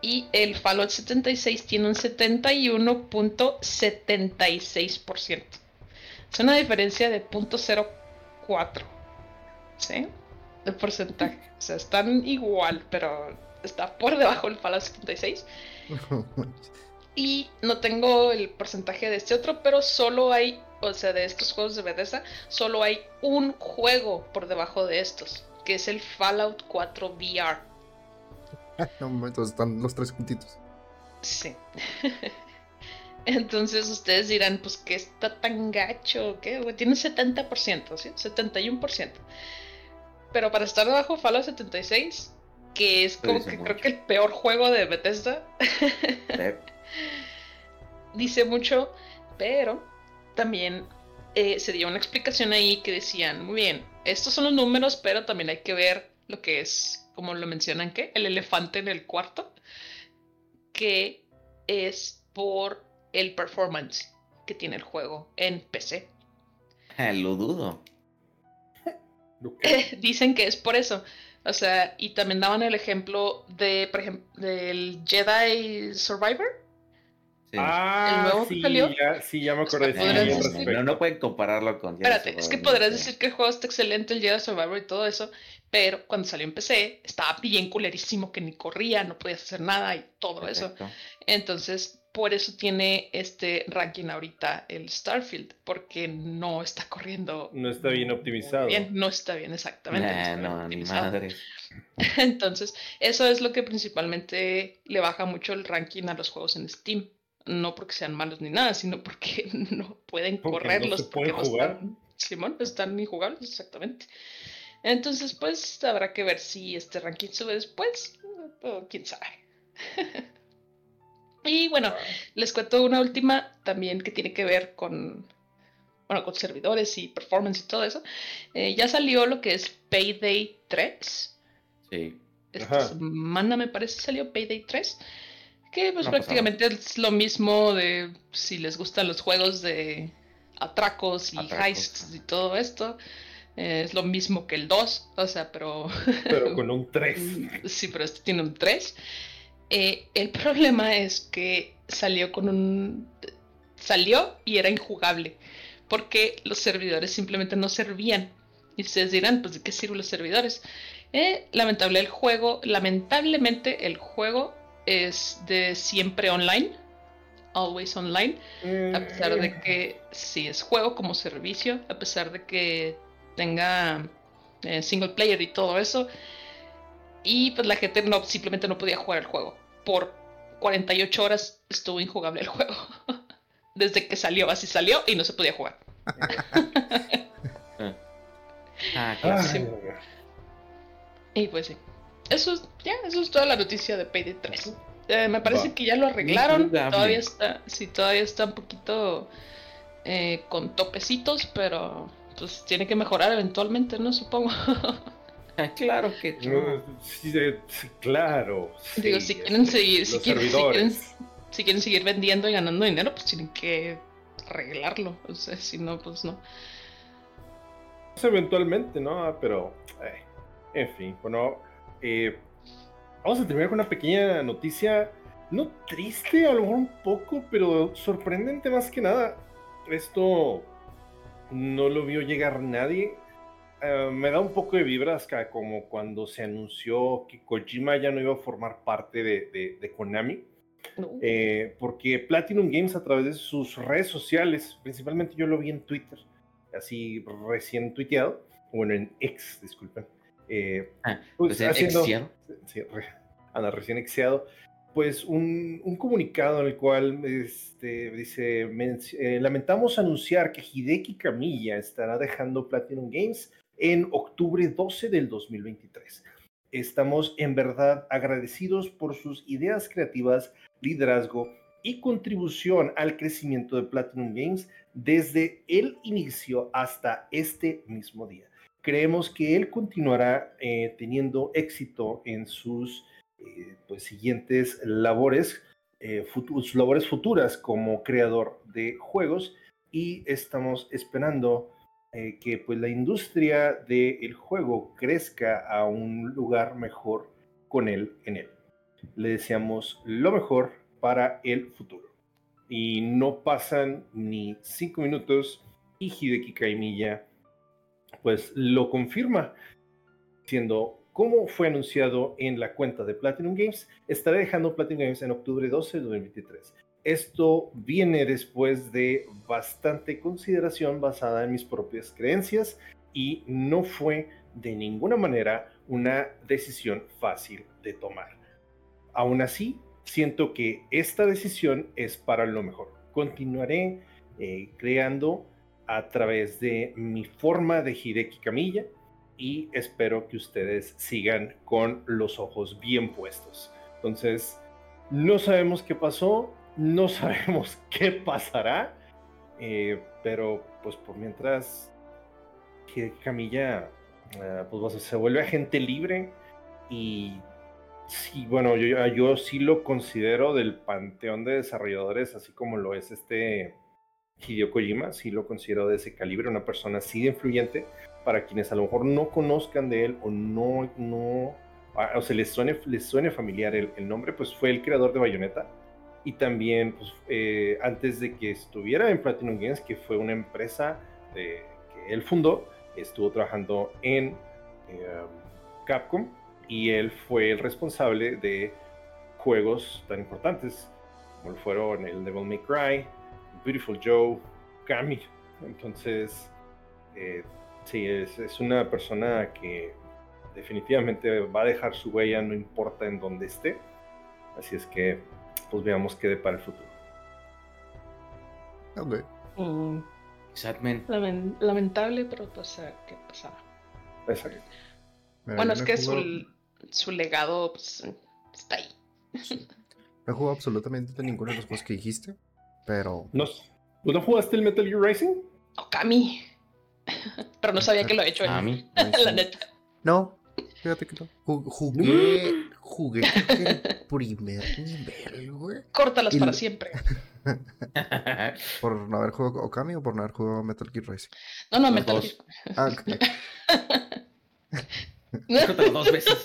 y el Fallout 76 tiene un 71.76%. Es una diferencia de 0.04. ¿Sí? De porcentaje. O sea, están igual, pero está por debajo del Fallout 76. y no tengo el porcentaje de este otro, pero solo hay, o sea, de estos juegos de Bethesda, solo hay un juego por debajo de estos, que es el Fallout 4 VR. no, entonces están los tres juntitos. Sí. Entonces ustedes dirán, pues que está tan gacho, ¿qué? Tiene un 70%, ¿sí? 71%. Pero para estar debajo Fallout 76, que es como que creo que el peor juego de Bethesda, dice mucho, pero también eh, se dio una explicación ahí que decían, muy bien, estos son los números, pero también hay que ver lo que es como lo mencionan, que el elefante en el cuarto, que es por el performance que tiene el juego en PC. Lo dudo. Dicen que es por eso. O sea, y también daban el ejemplo de, por ejemplo, del Jedi Survivor Ah, el nuevo sí, salió. Ya, sí, ya me acordé. no, no pueden compararlo con Espérate, es que podrás decir que el juego está excelente, el Jedi Survivor y todo eso, pero cuando salió en PC estaba bien culerísimo que ni corría, no podías hacer nada y todo eso. Entonces, por eso tiene este ranking ahorita el Starfield, porque no está corriendo. No está bien optimizado. Bien, no está bien, exactamente. no, ni madre. Entonces, eso es lo que principalmente le baja mucho el ranking a los juegos en Steam no porque sean malos ni nada, sino porque no pueden correrlos. porque están, Simón, están injugables, exactamente. Entonces, pues habrá que ver si este ranking sube después, o quién sabe. y bueno, les cuento una última también que tiene que ver con, bueno, con servidores y performance y todo eso. Eh, ya salió lo que es Payday 3. Sí. Esta semana me parece salió Payday 3. Que pues prácticamente es lo mismo de si les gustan los juegos de atracos y heists y todo esto. es lo mismo que el 2, o sea, pero... Pero con un 3. sí, pero este tiene un 3. Eh, el problema es que salió con un... salió y era injugable porque los servidores simplemente no servían. Y ustedes dirán, pues ¿de qué sirven los servidores? Eh, lamentable el juego, lamentablemente el juego es de siempre online, always online, a pesar de que sí es juego como servicio, a pesar de que tenga eh, single player y todo eso. Y pues la gente no, simplemente no podía jugar el juego. Por 48 horas estuvo injugable el juego. Desde que salió, así salió y no se podía jugar. ah, Y pues sí. Eso es, ya, eso es toda la noticia de Payday 3. Eh, me parece que ya lo arreglaron. Todavía está, sí, todavía está un poquito eh, con topecitos, pero pues tiene que mejorar eventualmente, ¿no? Supongo. Ah, claro que sí, claro. Digo, si quieren seguir, si quieren, si quieren, seguir vendiendo y ganando dinero, pues tienen que arreglarlo. O sea, si no, pues no. Pues eventualmente, ¿no? Ah, pero, eh, en fin, bueno, eh, vamos a terminar con una pequeña noticia, no triste, a lo mejor un poco, pero sorprendente más que nada. Esto no lo vio llegar nadie. Eh, me da un poco de vibras como cuando se anunció que Kojima ya no iba a formar parte de, Konami. Eh, porque Platinum Games a través de sus redes sociales, principalmente yo lo vi en Twitter, así recién tuiteado, bueno, en X, disculpen. Eh, ah, pues, haciendo, sí, anda, recién exeado, pues un, un, comunicado en el cual este, dice, eh, lamentamos anunciar que Hideki Kamiya estará dejando Platinum Games en octubre 12 del 2023. Estamos en verdad agradecidos por sus ideas creativas, liderazgo y contribución al crecimiento de Platinum Games desde el inicio hasta este mismo día. Creemos que él continuará eh, teniendo éxito en sus eh, pues, siguientes labores, eh, sus labores futuras como creador de juegos y estamos esperando que pues, la industria del juego crezca a un lugar mejor con él en él. Le deseamos lo mejor para el futuro. Y no pasan ni cinco minutos y Hideki Kaimiya pues lo confirma, siendo como fue anunciado en la cuenta de Platinum Games, estaré dejando Platinum Games en octubre 12 de 2023. Esto viene después de bastante consideración basada en mis propias creencias y no fue de ninguna manera una decisión fácil de tomar. Aún así, siento que esta decisión es para lo mejor. Continuaré eh, creando a través de mi forma de Hideki Camilla y espero que ustedes sigan con los ojos bien puestos. Entonces, no sabemos qué pasó, no sabemos qué pasará, eh, pero pues por mientras Hideki Camilla eh, pues, se vuelve agente libre y sí, bueno, yo, yo sí lo considero del panteón de desarrolladores, así como lo es este Hideo Kojima, sí lo considero de ese calibre, una persona así de influyente, para quienes a lo mejor no conozcan de él o no, no o se les suene, les suene familiar el, nombre, pues fue el creador de Bayonetta. Y también pues, eh, antes de que estuviera en Platinum Games, que fue una empresa que él fundó, estuvo trabajando en eh, Capcom y él fue el responsable de juegos tan importantes como fueron el Devil May Cry, Beautiful Joe, Cami. Entonces, eh, sí, es, una persona que definitivamente va a dejar su huella, no importa en dónde esté. Así es que, pues veamos qué para el futuro. Ok. Mm. lamentable, pero pues qué pasará. Exacto. Bueno, es que su, su, legado pues, está ahí. No jugado absolutamente ninguno de los juegos que dijiste. Pero. ¿No, ¿No jugaste el Metal Gear Racing? Okami. Pero no sabía que lo he hecho él. La neta. No, fíjate que no. Jugué. Jugué el primer nivel, güey. Córtalas para siempre. ¿Por no haber jugado Okami o por no haber jugado Metal Gear Racing? No, no, Metal Gear. Ah, ok. dos veces.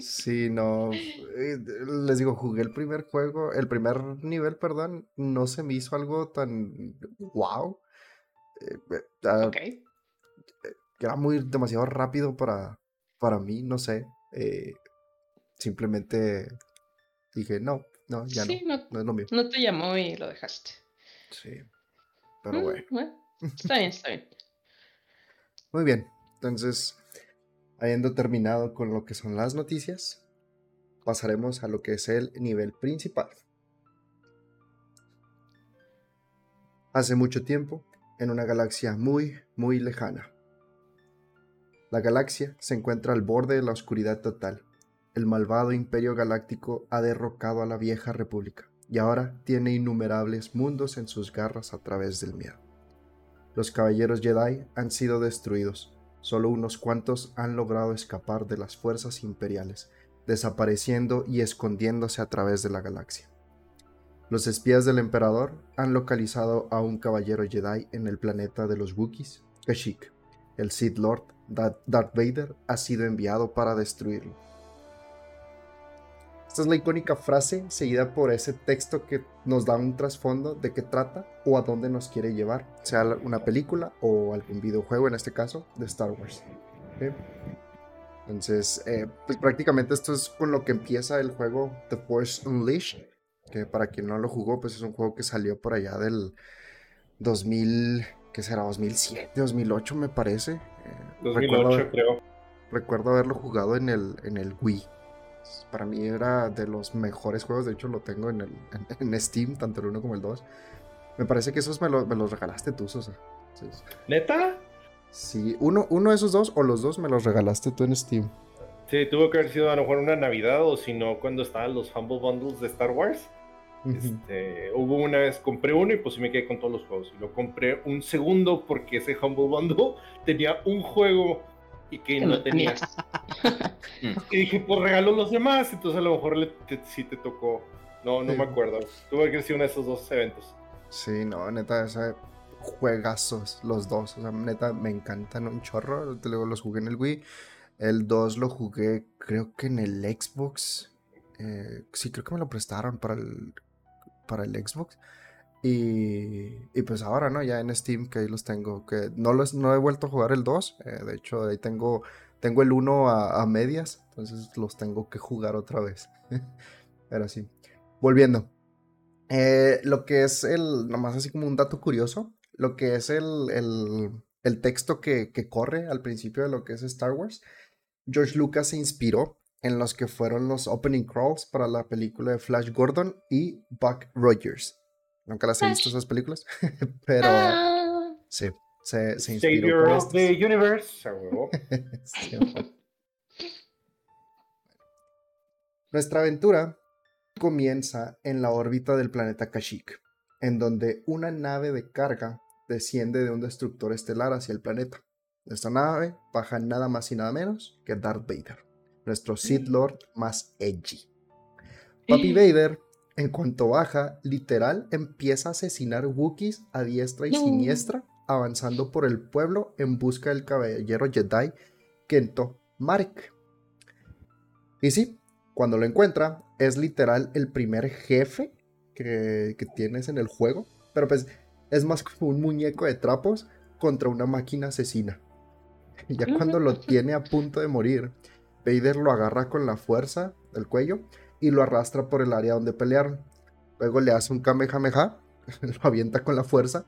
Sí, no. Eh, les digo, jugué el primer juego, el primer nivel, perdón, no se me hizo algo tan wow. Eh, ah, ok. Era muy demasiado rápido para, para mí, no sé. simplemente dije, no, no, ya no, no, es lo mío. No te llamó y lo dejaste. Sí, pero mm, bueno. Está bien, está bien. Muy bien, entonces, habiendo terminado con lo que son las noticias, pasaremos a lo que es el nivel principal. Hace mucho tiempo, en una galaxia muy, muy lejana. La galaxia se encuentra al borde de la oscuridad total el malvado imperio galáctico ha derrocado a la vieja república y ahora tiene innumerables mundos en sus garras a través del miedo. Los caballeros Jedi han sido destruidos, solo unos cuantos han logrado escapar de las fuerzas imperiales, desapareciendo y escondiéndose a través de la galaxia. Los espías del emperador han localizado a un caballero Jedi en el planeta de los Wookiees, Kashyyyk. El Sith Lord Darth Vader ha sido enviado para destruirlo esta es la icónica frase seguida por ese texto que nos da un trasfondo de qué trata o a dónde nos quiere llevar, sea una película o algún videojuego, en este caso, de Star Wars. Entonces, eh, pues prácticamente esto es con lo que empieza el juego The Force Unleashed, que para quien no lo jugó, pues es un juego que salió por allá del 2000, ¿qué será? 2007, 2008 me parece. 2008 creo. Recuerdo haberlo jugado en el, en el Wii para mí era de los mejores juegos. De hecho, lo tengo en, el, en, Steam, tanto el 1 como el 2. Me parece que esos me, me los regalaste tú, Sosa. ¿Neta? Sí, uno, uno de esos dos o los dos me los regalaste tú en Steam. Sí, tuvo que haber sido a lo mejor una Navidad o si no, cuando estaban los Humble Bundles de Star Wars. Este, hubo una vez, compré uno y pues sí me quedé con todos los juegos. Y lo compré un segundo porque ese Humble Bundle tenía un juego y que no tenía. y dije, pues regaló los demás, entonces a lo mejor le, sí te tocó. No, no me acuerdo. Tuve que ser uno de esos dos eventos. Sí, no, neta, ese juegazos los dos. O sea, neta, me encantan un chorro. Luego los jugué en el Wii. El 2 lo jugué, creo que en el Xbox. Eh, sí, creo que me lo prestaron para el, para el Xbox. Y, pues ahora, ¿no? Ya en Steam que ahí los tengo. Que no, los, no he vuelto a jugar el 2. Eh, de hecho, ahí tengo, tengo el 1 a, medias. Entonces los tengo que jugar otra vez. Pero sí. Volviendo. Eh, lo que es el. Nomás así como un dato curioso. Lo que es el, el, el texto que, que, corre al principio de lo que es Star Wars. George Lucas se inspiró en los que fueron los opening crawls para la película de Flash Gordon y Buck Rogers. Nunca las he visto esas películas, pero ah. sí, se, se inspiró Savior of the Universe. Nuestra aventura comienza en la órbita del planeta Kashyyyk, en donde una nave de carga desciende de un destructor estelar hacia el planeta. De esta nave baja nada más y nada menos que Darth Vader, nuestro Sith Lord más edgy. Papi Vader en cuanto baja, literal empieza a asesinar Wookiees a diestra y siniestra, avanzando por el pueblo en busca del caballero Jedi Kento Marek. Y sí, cuando lo encuentra, es literal el primer jefe que, que tienes en el juego, pero pues es más como un muñeco de trapos contra una máquina asesina. Ya cuando lo tiene a punto de morir, Vader lo agarra con la fuerza del cuello y lo arrastra por el área donde pelearon. Luego le hace un Kamehameha, lo avienta con la fuerza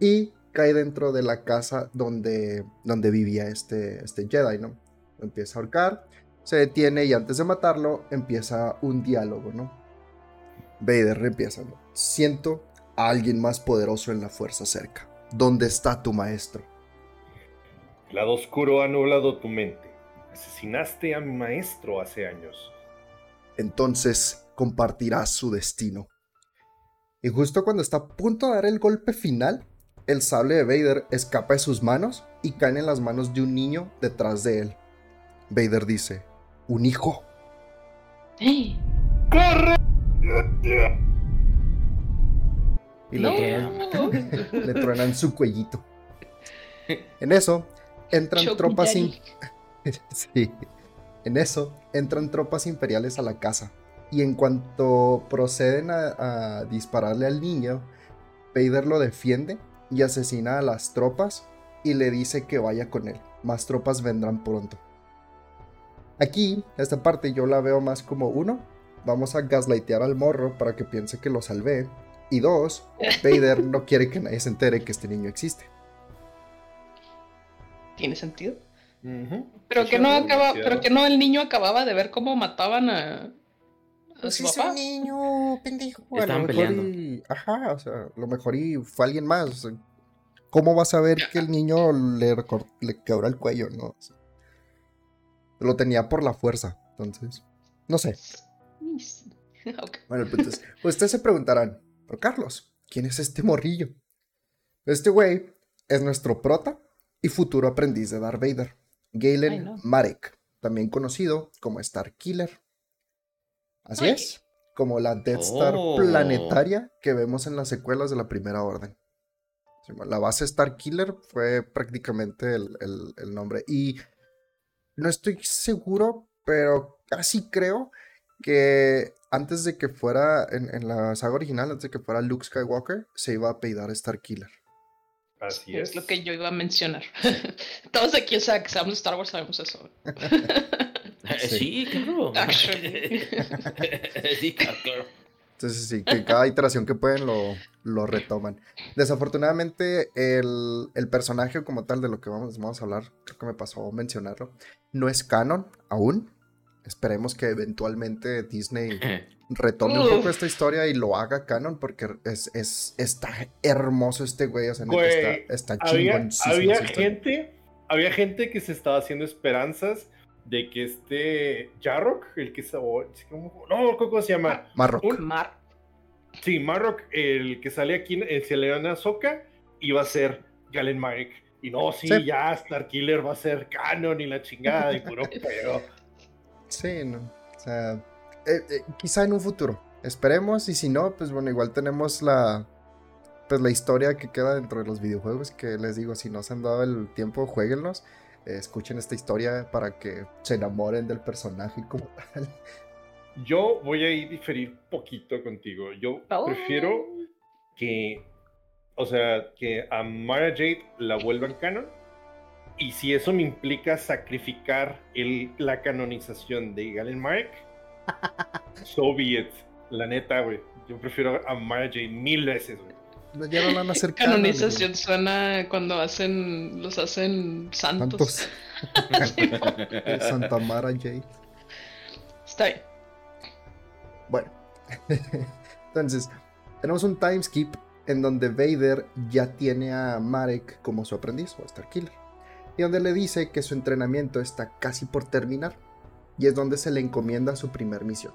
y cae dentro de la casa donde, donde vivía este, este Jedi, ¿no? Lo empieza a ahorcar, se detiene y antes de matarlo empieza un diálogo, ¿no? Vader empieza. Siento a alguien más poderoso en la fuerza cerca. ¿Dónde está tu maestro? El lado oscuro ha nublado tu mente. Asesinaste a mi maestro hace años entonces compartirás su destino. Y justo cuando está a punto de dar el golpe final, el sable de Vader escapa de sus manos y cae en las manos de un niño detrás de él. Vader dice, un hijo. ¡Corre! Y le, truenan, su cuellito. En eso, entran tropas... sí En eso, entran tropas imperiales a la casa, y en cuanto proceden a, dispararle al niño, Vader lo defiende y asesina a las tropas y le dice que vaya con él. Más tropas vendrán pronto. Aquí, esta parte yo la veo más como uno, vamos a gaslightear al morro para que piense que lo salvé. Y dos, Vader no quiere que nadie se entere que este niño existe. ¿Tiene sentido? Pero que no acaba, pero que no el niño acababa de ver cómo mataban a, pues es un niño pendejo. Estaban peleando. ajá, o sea, lo mejor y fue alguien más. ¿Cómo vas a ver que el niño le, le quebró el cuello, no? lo tenía por la fuerza, entonces. No sé. Bueno, pues, ustedes se preguntarán, pero Carlos, ¿quién es este morrillo? Este güey es nuestro prota y futuro aprendiz de Darth Vader, Galen Marek, también conocido como Star Killer. Así es, como la Death Star oh. planetaria que vemos en las secuelas de la Primera Orden. La base Star Killer fue prácticamente el, nombre. Y no estoy seguro, pero casi creo que antes de que fuera en, la saga original, antes de que fuera Luke Skywalker, se iba a peidar Star Killer. Así es. Es lo que yo iba a mencionar. Todos aquí, o sea, que sabemos Star Wars, sabemos eso. Sí, claro. sí, claro. Entonces sí, que cada iteración que pueden lo, lo retoman. Desafortunadamente, el, el, personaje como tal de lo que vamos, vamos a hablar, creo que me pasó mencionarlo, no es canon aún. Esperemos que eventualmente Disney retome un poco esta historia y lo haga canon porque es, es, está hermoso este güey. O sea, está, está Había, había gente, había gente que se estaba haciendo esperanzas de que este Jarrock, el que no, ¿cómo se llama? Marrock. Mar. Sí, Marrock, el que sale aquí en Selena Soca, iba a ser Galen Marek. Y no, sí, ya Starkiller va a ser canon y la chingada y puro pedo. Sí, no. O sea, eh, eh, quizá en un futuro. Esperemos y si no, pues bueno, igual tenemos la pues la historia que queda dentro de los videojuegos que les digo, si no se han dado el tiempo, jueguenlos escuchen esta historia para que se enamoren del personaje como tal. Yo voy a ir diferir poquito contigo. Yo oh. prefiero que, o sea, que a Mara Jade la vuelvan canon. Y si eso me implica sacrificar el, la canonización de Galen Marek, so be it. La neta, güey. Yo prefiero a Mara Jade mil veces, güey. Ya no van a hacer Canonización suena cuando hacen, los hacen santos. Santa Mara Jade. Está bien. Bueno. Entonces, tenemos un time skip en donde Vader ya tiene a Marek como su aprendiz o Star Killer. Y donde le dice que su entrenamiento está casi por terminar. Y es donde se le encomienda su primer misión.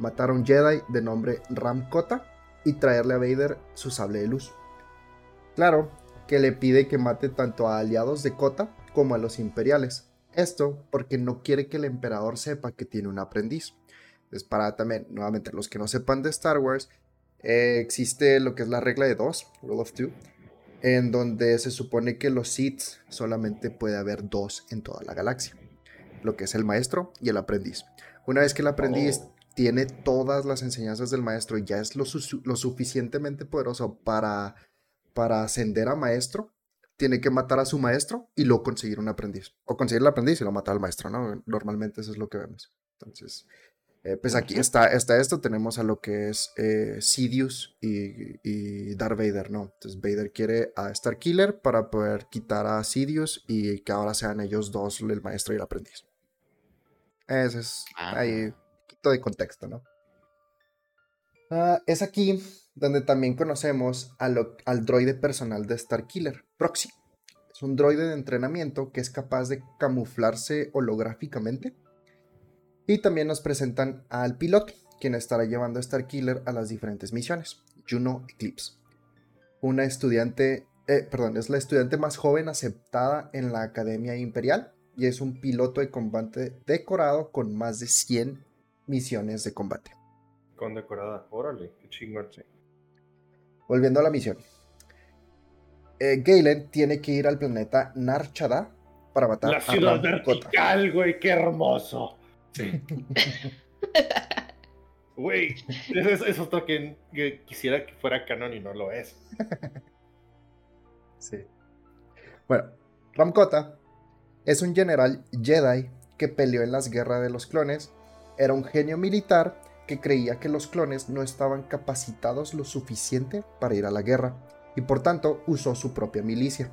Matar a un Jedi de nombre Ram Kota y traerle a Vader su sable de luz. Claro que le pide que mate tanto a aliados de Kota como a los imperiales. Esto porque no quiere que el emperador sepa que tiene un aprendiz. Es para también, nuevamente, los que no sepan de Star Wars, eh, existe lo que es la regla de dos, Rule of Two, en donde se supone que los Sith solamente puede haber dos en toda la galaxia, lo que es el maestro y el aprendiz. Una vez que el aprendiz oh tiene todas las enseñanzas del maestro y ya es lo, suficientemente poderoso para, para ascender a maestro, tiene que matar a su maestro y luego conseguir un aprendiz. O conseguir el aprendiz y lo matar al maestro, ¿no? Normalmente eso es lo que vemos. Entonces, eh, pues aquí está, está esto, tenemos a lo que es eh, Sidious y, y, Darth Vader, ¿no? Entonces Vader quiere a Star Killer para poder quitar a Sidious y que ahora sean ellos dos, el maestro y el aprendiz. Ese es ah. ahí de contexto, ¿no? Ah, es aquí donde también conocemos al droide personal de Starkiller, Proxy. Es un droide de entrenamiento que es capaz de camuflarse holográficamente. Y también nos presentan al piloto, quien estará llevando a Starkiller a las diferentes misiones, Juno Eclipse. Una estudiante, eh, perdón, es la estudiante más joven aceptada en la Academia Imperial y es un piloto de combate decorado con más de 100 misiones de combate. Condecorada, órale, qué chingón. Volviendo a la misión. Eh, Galen tiene que ir al planeta Narchada para matar la ciudad vertical, güey, qué hermoso. Sí. Güey, es, es, otro que, quisiera que fuera canon y no lo es. sí. Bueno, Ramkota es un general Jedi que peleó en las guerras de los clones. Era un genio militar que creía que los clones no estaban capacitados lo suficiente para ir a la guerra y por tanto usó su propia milicia.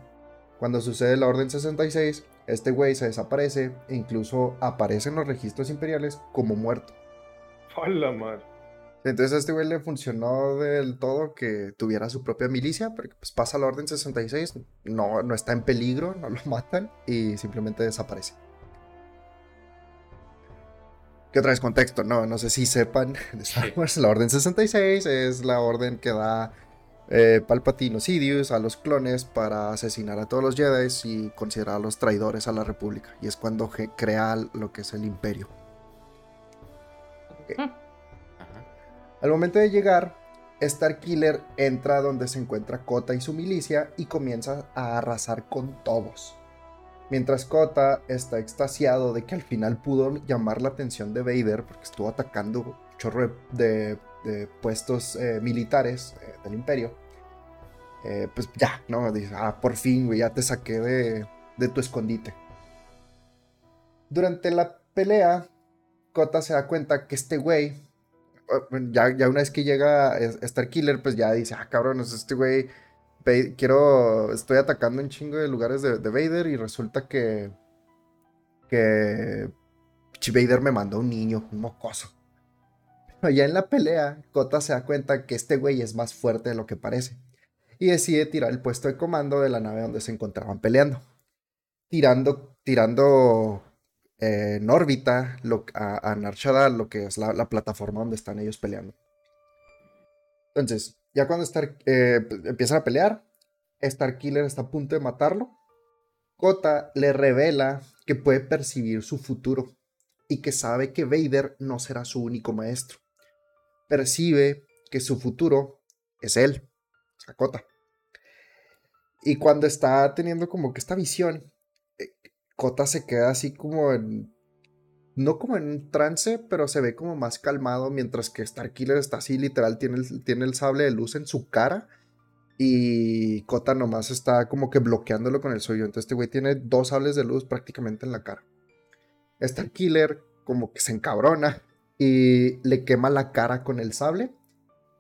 Cuando sucede la Orden 66, este güey se desaparece e incluso aparece en los registros imperiales como muerto. ¡Hola, madre! Entonces a este güey le funcionó del todo que tuviera su propia milicia, porque pues pasa la Orden 66, no, no está en peligro, no lo matan y simplemente desaparece. ¿Qué otra vez contexto? No, no sé si sepan de Star Wars, la Orden 66 es la orden que da eh, Palpatine Sidious a los clones para asesinar a todos los Jedi y considerarlos traidores a la República. Y es cuando crea lo que es el Imperio. Al momento de llegar, Starkiller entra donde se encuentra Kota y su milicia y comienza a arrasar con todos. Mientras Kota está extasiado de que al final pudo llamar la atención de Vader porque estuvo atacando chorro de de puestos eh, militares eh, del imperio, eh, pues ya, ¿no? Dice, ah, por fin, güey, ya te saqué de, de tu escondite. Durante la pelea, Kota se da cuenta que este güey, ya, ya una vez que llega Star Killer, pues ya dice, ah, cabrón, es este güey, quiero, estoy atacando un chingo de lugares de, de Vader y resulta que, que Vader me mandó un niño, un mocoso. Ya en la pelea, Kota se da cuenta que este güey es más fuerte de lo que parece y decide tirar el puesto de comando de la nave donde se encontraban peleando. Tirando, tirando eh, en órbita a, a lo que es la, plataforma donde están ellos peleando. Entonces, ya cuando Star, eh, empiezan a pelear, Starkiller está a punto de matarlo. Kota le revela que puede percibir su futuro y que sabe que Vader no será su único maestro percibe que su futuro es él, Sakota. Y cuando está teniendo como que esta visión, Kota se queda así como en. No como en un trance, pero se ve como más calmado. Mientras que Starkiller está así, literal, tiene el, tiene el sable de luz en su cara. Y Kota nomás está como que bloqueándolo con el suyo. Entonces este güey tiene dos sables de luz prácticamente en la cara. Starkiller como que se encabrona y le quema la cara con el sable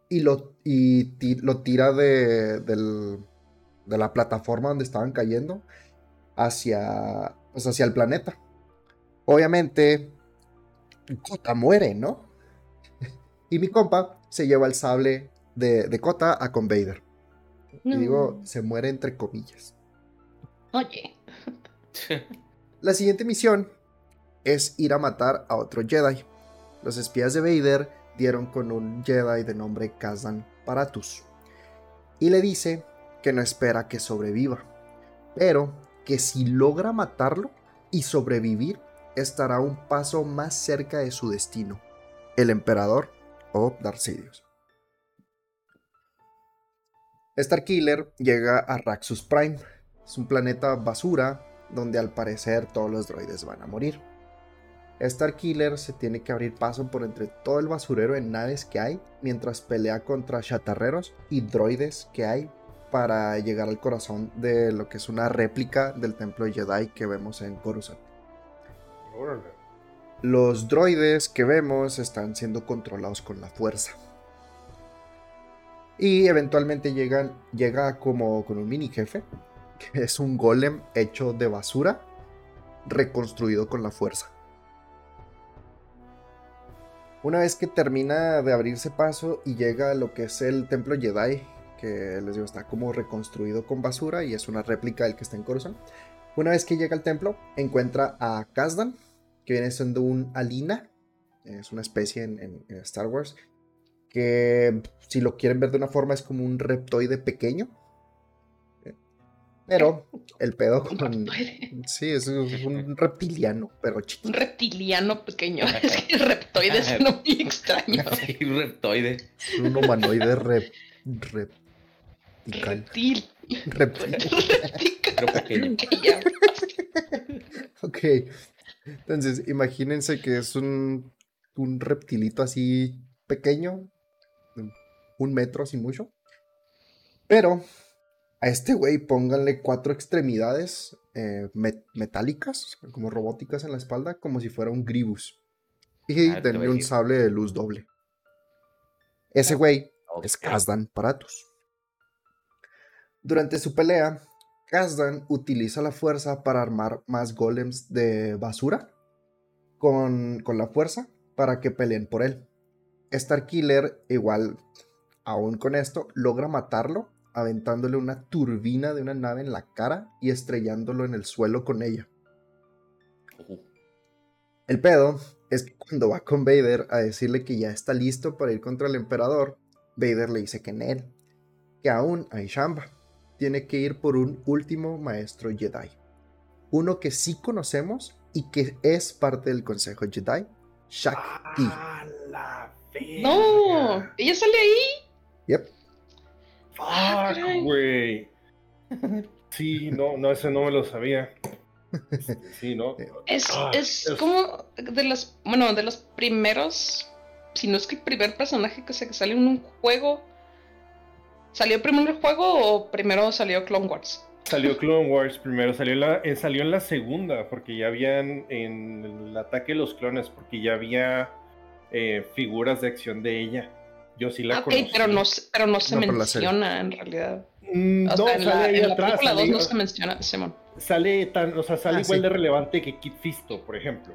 y lo, y lo tira de, de, la plataforma donde estaban cayendo hacia, pues hacia el planeta. Obviamente, Kota muere, ¿no? y mi compa se lleva el sable de, de Kota a Con Vader. Y digo, se muere entre comillas. Oye. La siguiente misión es ir a matar a otro Jedi. Los espías de Vader dieron con un Jedi de nombre Kazan Paratus y le dice que no espera que sobreviva, pero que si logra matarlo y sobrevivir, estará un paso más cerca de su destino, el emperador o Darth Sidious. Starkiller llega a Raxus Prime, es un planeta basura donde al parecer todos los droides van a morir. Starkiller se tiene que abrir paso por entre todo el basurero en naves que hay mientras pelea contra chatarreros y droides que hay para llegar al corazón de lo que es una réplica del templo Jedi que vemos en Coruscant. Los droides que vemos están siendo controlados con la fuerza. Y eventualmente llegan, llega como con un mini jefe, que es un golem hecho de basura, reconstruido con la fuerza. Una vez que termina de abrirse paso y llega a lo que es el templo Jedi, que les digo está como reconstruido con basura y es una réplica del que está en Coruscant. Una vez que llega al templo, encuentra a Kazdan, que viene siendo un Alina, es una especie en, Star Wars, que si lo quieren ver de una forma es como un reptoide pequeño, pero el pedo con. Sí, es un reptiliano, pero chiquito. Un reptiliano pequeño. es que el reptoide es uno muy extraño. Sí, un reptoide. Un humanoide rep, rep, reptil. Reptil. Reptil. ok. Entonces, imagínense que es un, un reptilito así pequeño, un metro así mucho. Pero a este güey pónganle cuatro extremidades eh, metálicas, como robóticas en la espalda, como si fuera un Gribus. Y ah, tenía un sable de luz doble. Ese güey es Kazdan Paratus. Durante su pelea, Kazdan utiliza la fuerza para armar más golems de basura con, con la fuerza para que peleen por él. Starkiller, igual, aún con esto, logra matarlo aventándole una turbina de una nave en la cara y estrellándolo en el suelo con ella. El pedo es que cuando va con Vader a decirle que ya está listo para ir contra el emperador, Vader le dice que en él, que aún hay chamba, tiene que ir por un último maestro Jedi. Uno que sí conocemos y que es parte del Consejo Jedi, Shakti. no, ella sale ahí. Yep. Ah, güey. Sí, no, no, ese no me lo sabía. Sí, ¿no? Es, ah, es, como de los, bueno, de los primeros, si no es que el primer personaje que se salió en un juego. ¿Salió primero el juego o primero salió Clone Wars? Salió Clone Wars primero, salió, la, eh, salió en la segunda, porque ya habían en el ataque de los clones, porque ya había eh, figuras de acción de ella. Yo sí la ah, okay, pero no, pero no se menciona en realidad. Mm, no, la, ahí en atrás, la 2 no se menciona, Simón. Sale tan, o sea, sale ah, igual de relevante que Kit Fisto, por ejemplo.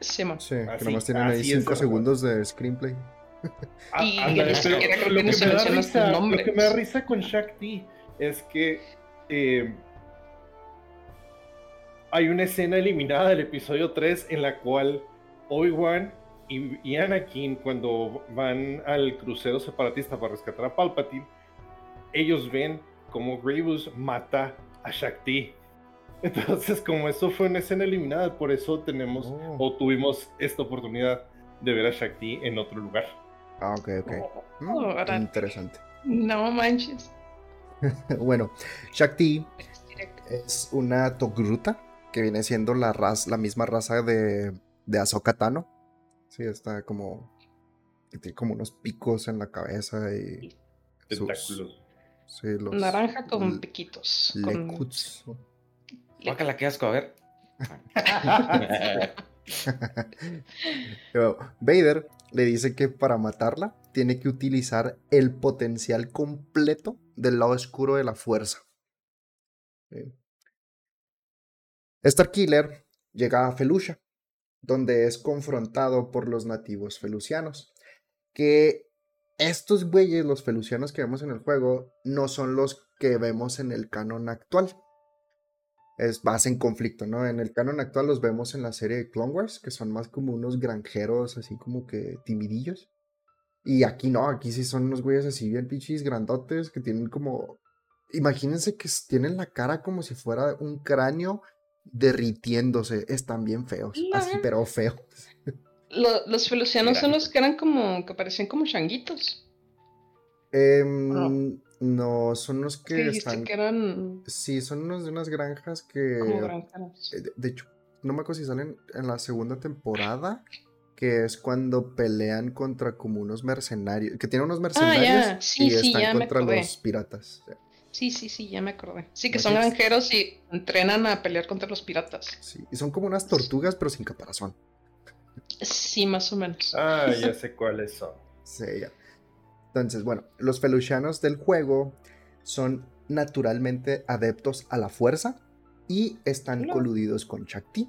Simón. Sí, que nomás tienen ahí 5 segundos de screenplay. Ah, y ándale, pero, lo, que me da risa, lo que me da risa con Shakti es que eh, hay una escena eliminada del episodio 3 en la cual Obi-Wan y, Anakin, cuando van al crucero separatista para rescatar a Palpatine, ellos ven como Grievous mata a Shakti. Entonces, como eso fue una escena eliminada, por eso tenemos oh. o tuvimos esta oportunidad de ver a Shakti en otro lugar. Ah, ok, ok. Oh, mm, interesante. No manches. bueno, Shakti es una Togruta que viene siendo la, raza, la misma raza de, de Ahsoka Tano. Sí, está como. Tiene como unos picos en la cabeza y. Tentáculos. sí, los. Naranja con piquitos. Lekuts. la que asco, a ver. Vader le dice que para matarla tiene que utilizar el potencial completo del lado oscuro de la fuerza. Starkiller llega a Felucia donde es confrontado por los nativos felucianos. Que estos güeyes, los felucianos que vemos en el juego, no son los que vemos en el canon actual. Es más en conflicto, ¿no? En el canon actual los vemos en la serie de Clone Wars, que son más como unos granjeros, así como que timidillos. Y aquí no, aquí sí son unos güeyes así bien pichis, grandotes, que tienen como... Imagínense que tienen la cara como si fuera un cráneo derritiéndose. Están bien feos. Así, pero feos. los felucianos son los que eran como. que parecían como changuitos. No. Son los que están. Que eran... Sí, son unos de unas granjas que. Eh, de, hecho, no me acuerdo si salen en la segunda temporada. Que es cuando pelean contra como unos mercenarios. Que tienen unos ah, mercenarios y están contra los piratas. Sí, sí, sí, ya me acordé. Sí, que son granjeros y entrenan a pelear contra los piratas. Sí, y son como unas tortugas, pero sin caparazón. Sí, más o menos. Ah, ya sé cuáles son. Sí, ya. Entonces, bueno, los felucianos del juego son naturalmente adeptos a la fuerza y están coludidos con Shakti,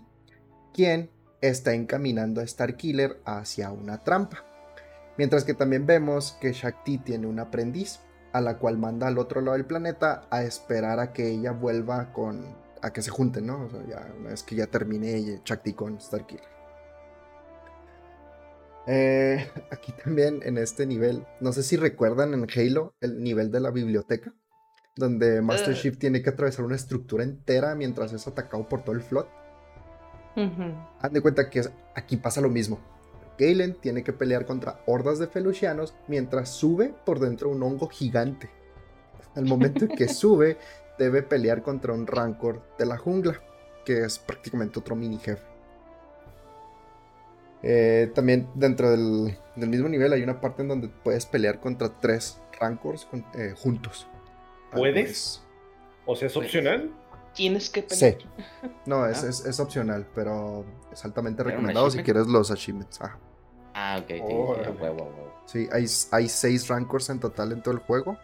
quien está encaminando a Starkiller hacia una trampa. Mientras que también vemos que Shakti tiene un aprendiz, a la cual manda al otro lado del planeta a esperar a que ella vuelva con. a que se junten, ¿no? O sea, ya, una vez que ya termine Chakti con Starkiller. Eh, aquí también en este nivel, no sé si recuerdan en Halo el nivel de la biblioteca, donde Master Chief tiene que atravesar una estructura entera mientras es atacado por todo el flot. Uh de cuenta que aquí pasa lo mismo. Galen tiene que pelear contra hordas de felucianos mientras sube por dentro un hongo gigante. Al momento en que sube, debe pelear contra un rancor de la jungla, que es prácticamente otro mini jefe. Eh, también dentro del, mismo nivel hay una parte en donde puedes pelear contra tres Rancors eh, juntos. ¿Puedes? O sea, ¿es opcional? Tienes que pelear. Sí. No, es, ah. es, opcional, pero es altamente recomendado si quieres los achievements. Ah, ok. Sí, hay, hay seis Rancors en total en todo el juego.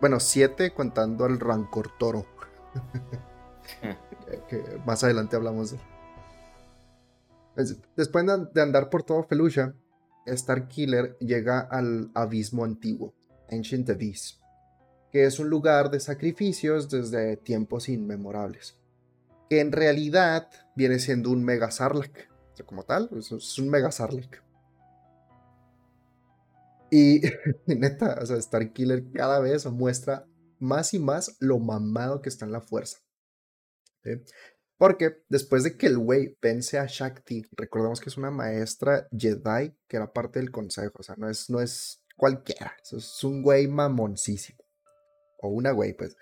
Bueno, siete contando al Rancor Toro. que más adelante hablamos de Después de andar por todo Felucia, Starkiller llega al abismo antiguo, Ancient Abyss, que es un lugar de sacrificios desde tiempos inmemorables, que en realidad viene siendo un Mega Sarlacc, como tal, es un Mega Sarlacc. Y neta, o sea, Starkiller cada vez muestra más y más lo mamado que está en la fuerza. Porque después de que el güey vence a Shakti, recordemos que es una maestra Jedi que era parte del consejo, o sea, no es, no es cualquiera, es un güey mamoncísimo. O una güey, pues.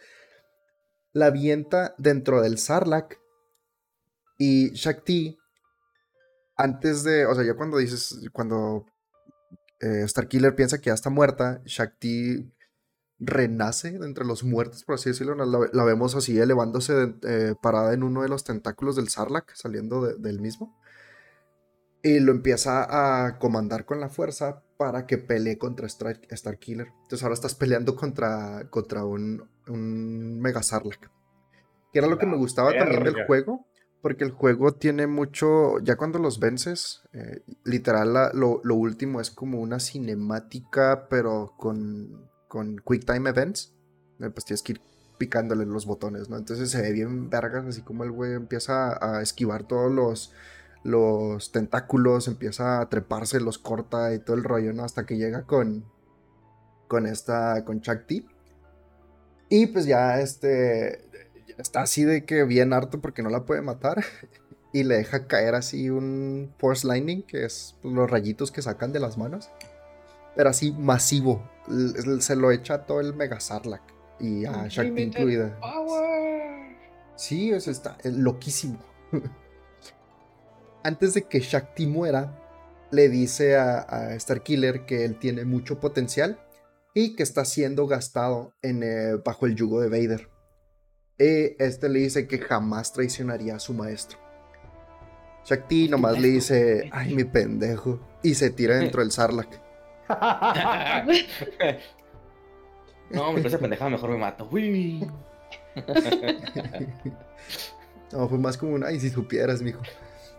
La avienta dentro del Sarlacc y Shakti, antes de, o sea, ya cuando dices, cuando eh, Starkiller piensa que ya está muerta, Shakti renace entre los muertos, por así decirlo. La, vemos así elevándose eh, parada en uno de los tentáculos del Sarlacc, saliendo del mismo. Y lo empieza a comandar con la fuerza para que pelee contra Starkiller. Entonces ahora estás peleando contra, contra un, un Mega Sarlacc. Que era lo que me gustaba también del juego. Porque el juego tiene mucho. Ya cuando los vences, eh, literal, lo, lo, último es como una cinemática, pero con con Quick Time Events, eh, pues tienes que ir picándole los botones, ¿no? Entonces se ve bien vergas, así como el güey empieza a esquivar todos los, los tentáculos, empieza a treparse, los corta y todo el rollo, ¿no? Hasta que llega con, con esta, con Chakti. Y pues ya este, está así de que bien harto porque no la puede matar. Y le deja caer así un Force Lightning, que es los rayitos que sacan de las manos. Pero así masivo se lo echa todo el Mega Sarlacc y a Shakti incluida. Sí, eso está loquísimo. Antes de que Shakti muera, le dice a, Starkiller que él tiene mucho potencial y que está siendo gastado en, eh, bajo el yugo de Vader. Y este le dice que jamás traicionaría a su maestro. Shakti nomás le dice, ay mi pendejo, y se tira dentro del Sarlacc. no, me parece pendejada, mejor me mato. no, fue más como un, ay, si supieras, mijo.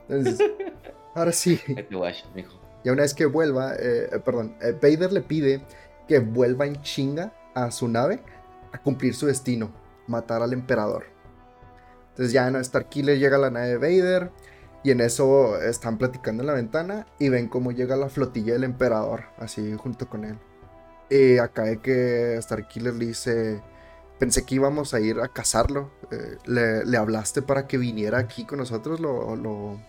Entonces, ahora sí. Y una vez que vuelva, eh, eh, perdón, eh, Vader le pide que vuelva en chinga a su nave a cumplir su destino, matar al emperador. Entonces ya en Starkiller llega a la nave de Vader, y en eso están platicando en la ventana y ven cómo llega la flotilla del emperador, así junto con él. Y acá de que Starkiller le dice, pensé que íbamos a ir a cazarlo. Eh, le, hablaste para que viniera aquí con nosotros, lo, lo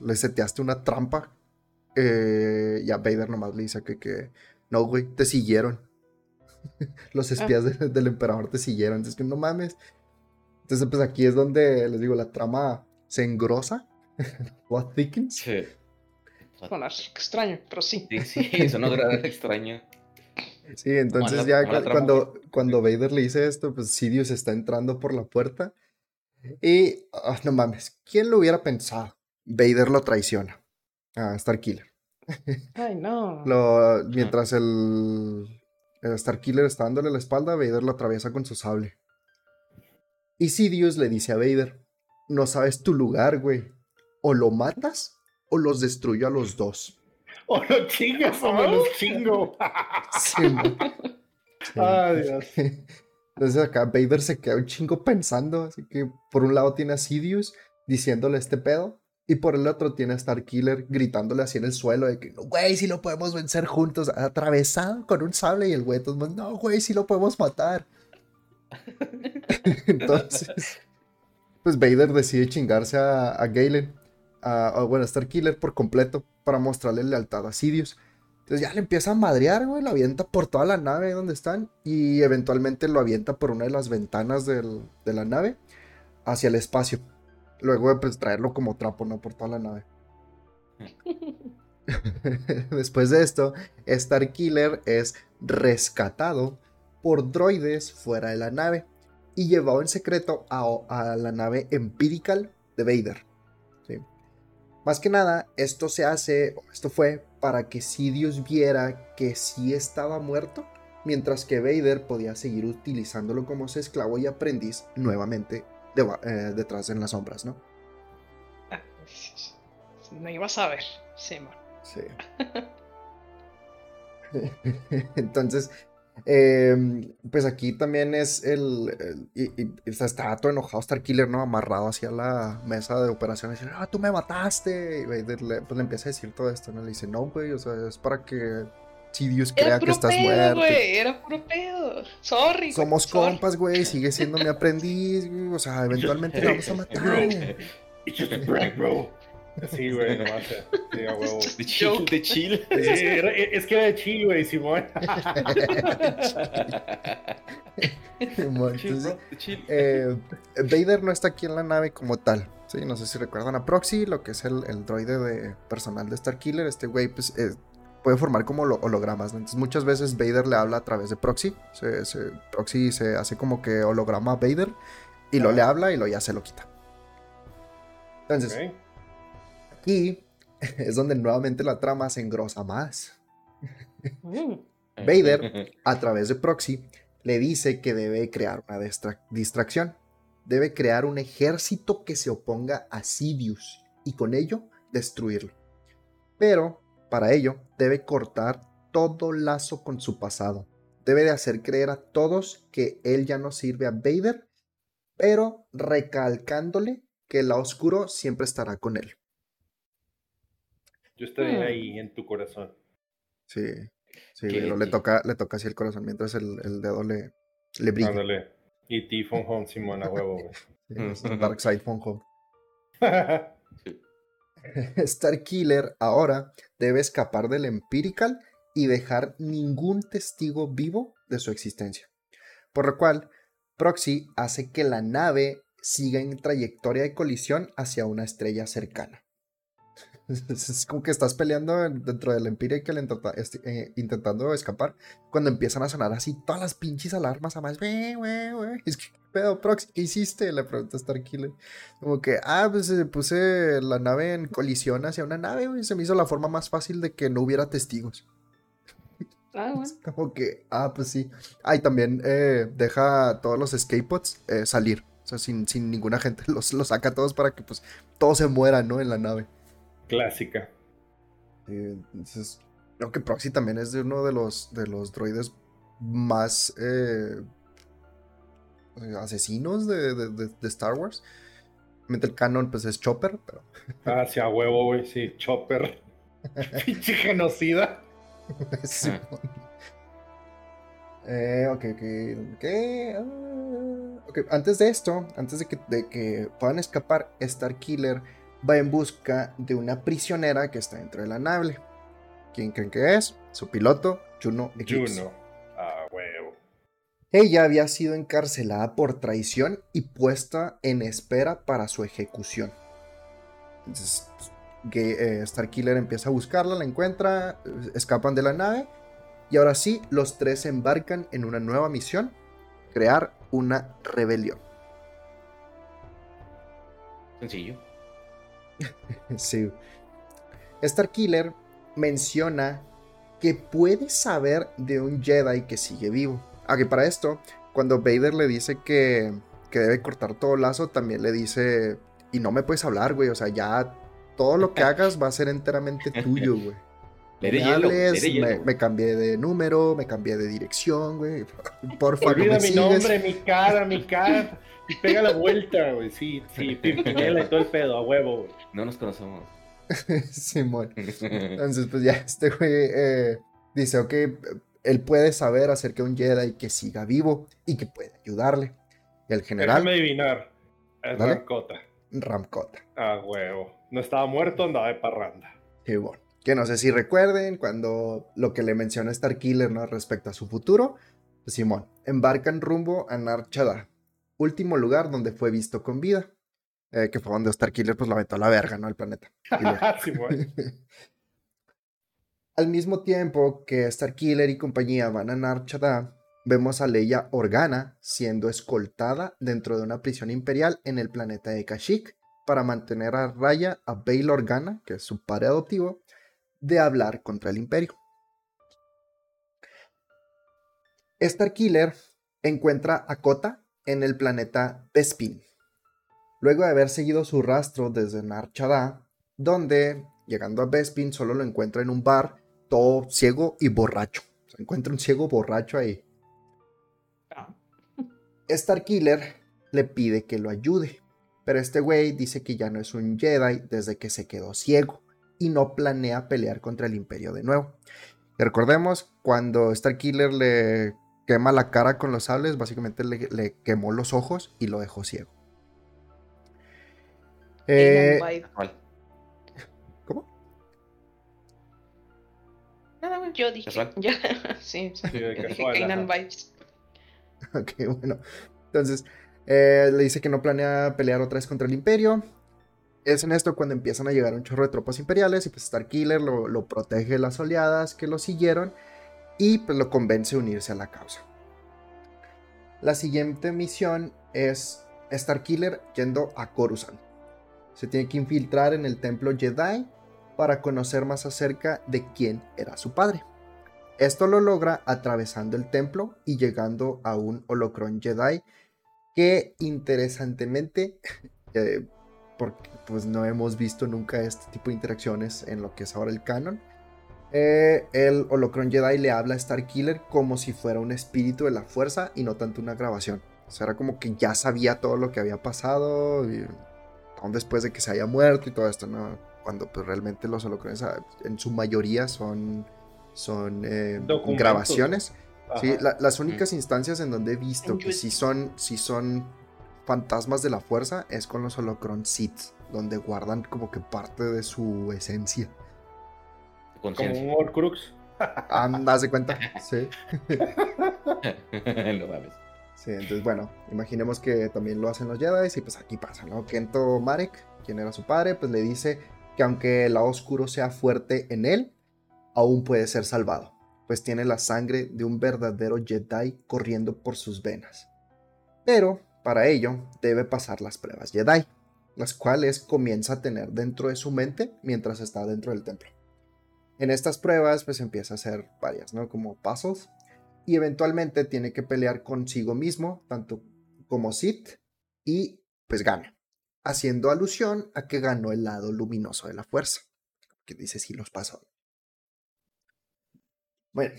le seteaste una trampa. Eh, y a Vader nomás le dice que, que no, güey, te siguieron. Los espías del emperador te siguieron. Entonces, que no mames. Entonces, pues aquí es donde les digo, la trama se engrosa What thickens? Sí. Bueno, extraño, pero sí. Sí, sí, eso no era extraño. Sí, entonces ya cuando, cuando Vader le dice esto, pues Sidious está entrando por la puerta. Y, ah, no mames, ¿quién lo hubiera pensado? Vader lo traiciona a Starkiller. Ay, no. mientras el, el Starkiller está dándole la espalda, Vader lo atraviesa con su sable. Y Sidious le dice a Vader, no sabes tu lugar, güey o lo matas o los destruyo a los dos. O lo chingas o me los chingo. Sí, Ay, Dios. Entonces acá Vader se queda un chingo pensando, así que por un lado tiene a Sidious diciéndole este pedo, y por el otro tiene a Starkiller gritándole así en el suelo de que, güey, si lo podemos vencer juntos, atravesado con un sable, y el güey, entonces, no, güey, si lo podemos matar. Entonces, pues Vader decide chingarse a, a Galen a, bueno, Starkiller por completo para mostrarle lealtad a Sidious. Entonces ya le empieza a madrear, güey, lo avienta por toda la nave donde están y eventualmente lo avienta por una de las ventanas de la nave hacia el espacio. Luego de pues, traerlo como trapo, ¿no? Por toda la nave. Después de esto, Starkiller es rescatado por droides fuera de la nave y llevado en secreto a, la nave Empirical de Vader. Más que nada, esto se hace, esto fue para que Sidious viera que sí estaba muerto, mientras que Vader podía seguir utilizándolo como su esclavo y aprendiz nuevamente eh, detrás en las sombras, ¿no? No ibas a ver, Simon. Sí. Entonces, em, pues aquí también es el. y, está todo enojado Starkiller, ¿no? Amarrado hacia la mesa de operaciones. ah, tú me mataste. Y le, pues le empieza a decir todo esto, ¿no? Le dice, no, güey, o sea, es para que Sidious crea que estás muerto. era puro pedo. Sorry. Somos compas, güey. Sigue siendo mi aprendiz, O sea, eventualmente lo vamos a matar. It's just a prank, bro. Sí, güey, nomás. Sí, a huevo. De chill, de chill. es que era de chill, güey, Simón. Entonces, eh, Vader no está aquí en la nave como tal. Sí, no sé si recuerdan a Proxy, lo que es el, el droide de personal de Starkiller. Este güey, pues, eh, puede formar como hologramas. Entonces, muchas veces Vader le habla a través de Proxy. proxy se hace como que holograma a Vader y lo le habla y lo ya se lo quita. Entonces, aquí es donde nuevamente la trama se engrosa más. Mm. Vader, a través de Proxy, le dice que debe crear una distracción. Debe crear un ejército que se oponga a Sidious y con ello destruirlo. Pero, para ello, debe cortar todo lazo con su pasado. Debe de hacer creer a todos que él ya no sirve a Vader, pero recalcándole que el oscuro siempre estará con él. Yo estaré hmm. ahí en tu corazón. Sí, sí, pero le toca, le toca así el corazón mientras el, dedo le, le brilla. Ándale. Y ti Phone Home, Simón, a huevo, güey. sí, Dark Side Phone Home. Starkiller ahora debe escapar del Empirical y dejar ningún testigo vivo de su existencia. Por lo cual, Proxy hace que la nave siga en trayectoria de colisión hacia una estrella cercana. Es como que estás peleando dentro del Empirical eh, intentando escapar. Cuando empiezan a sonar así todas las pinches alarmas a más. Es que, pedo, Prox, ¿qué hiciste? Le pregunta Starkiller. Como que, ah, pues eh, puse la nave en colisión hacia una nave, y se me hizo la forma más fácil de que no hubiera testigos. Ah, bueno. Como que, ah, pues sí. Ah, y también eh, deja todos los escape pods salir sea, sin, ninguna gente los, los saca a todos para que pues todos se mueran, ¿no? En la nave. Clásica. entonces, creo que Proxy también es de uno de los, de los droides más eh, asesinos de, Star Wars. el canon pues es Chopper, pero... Ah, sí, a huevo, güey, sí, Chopper. Pinche genocida. eh, ok, ok, ok antes de esto, antes de que, puedan escapar, Starkiller va en busca de una prisionera que está dentro de la nave. ¿Quién creen que es? Su piloto, Juno Eclipse. Juno. Ah, huevo. Ella había sido encarcelada por traición y puesta en espera para su ejecución. Entonces, eh, Starkiller empieza a buscarla, la encuentra, escapan de la nave y ahora sí, los tres embarcan en una nueva misión, crear una rebelión. Sencillo. sí. Starkiller menciona que puede saber de un Jedi que sigue vivo. Aunque para esto, cuando Vader le dice que, que debe cortar todo lazo, también le dice, y no me puedes hablar, güey, o sea, ya todo lo que hagas va a ser enteramente tuyo, güey. Me, cambié de número, me cambié de dirección, güey. Por favor, Olvida mi nombre, mi cara, mi cara. Y pega la vuelta, güey. Sí, sí, y todo el pedo, a huevo, güey. No nos conocemos. Simón. Entonces, pues ya este güey eh, dice, ok, él puede saber acerca de un Jedi que siga vivo y que puede ayudarle. el general... Déjame adivinar. Es Ramcota. Ramcota. Ah, huevo. No estaba muerto, andaba de parranda. Qué bueno que no sé si recuerden cuando lo que le menciona Starkiller ¿no? respecto a su futuro, pues Simón, embarcan rumbo a Nar último lugar donde fue visto con vida, eh, que fue donde Starkiller pues lo aventó a la verga, ¿no? El planeta. Al mismo tiempo que Starkiller y compañía van a Nar vemos a Leia Organa siendo escoltada dentro de una prisión imperial en el planeta de Kashyyyk para mantener a raya a Bail Organa, que es su padre adoptivo, de hablar contra el imperio. Starkiller encuentra a Kota en el planeta Bespin, luego de haber seguido su rastro desde Nar donde, llegando a Bespin, solo lo encuentra en un bar, todo ciego y borracho. Se encuentra un ciego borracho ahí. Ah. Starkiller le pide que lo ayude, pero este güey dice que ya no es un Jedi desde que se quedó ciego y no planea pelear contra el Imperio de nuevo. Y recordemos, cuando Starkiller le quema la cara con los sables, básicamente le, quemó los ojos y lo dejó ciego. Eh, ¿Cómo? Nada, yo dije. sí, sí, vibes. Ok, bueno. Entonces, eh, le dice que no planea pelear otra vez contra el Imperio. Es en esto cuando empiezan a llegar un chorro de tropas imperiales y pues Starkiller lo, protege de las oleadas que lo siguieron y pues lo convence a unirse a la causa. La siguiente misión es Starkiller yendo a Coruscant. Se tiene que infiltrar en el templo Jedi para conocer más acerca de quién era su padre. Esto lo logra atravesando el templo y llegando a un holocron Jedi que interesantemente, eh, porque pues no hemos visto nunca este tipo de interacciones en lo que es ahora el canon, eh, el Holocron Jedi le habla a Starkiller como si fuera un espíritu de la fuerza y no tanto una grabación. O sea, era como que ya sabía todo lo que había pasado, aún después de que se haya muerto y todo esto, ¿no? Cuando pues realmente los holocrones ah, en su mayoría son, son eh, grabaciones. Sí, las únicas instancias en donde he visto que sí son, sí son fantasmas de la fuerza es con los holocron Sith, donde guardan como que parte de su esencia. Como un Horcrux. Andas de cuenta, sí. Sí, entonces bueno, imaginemos que también lo hacen los Jedi y pues aquí pasa, ¿no? Kento Marek, quien era su padre, pues le dice que aunque el lado oscuro sea fuerte en él, aún puede ser salvado, pues tiene la sangre de un verdadero Jedi corriendo por sus venas. Pero para ello debe pasar las pruebas Jedi, las cuales comienza a tener dentro de su mente mientras está dentro del templo. En estas pruebas pues empieza a hacer varias, ¿no? Como pasos y eventualmente tiene que pelear consigo mismo, tanto como Sith, y pues gana, haciendo alusión a que ganó el lado luminoso de la fuerza, que dice si los pasó. Bueno,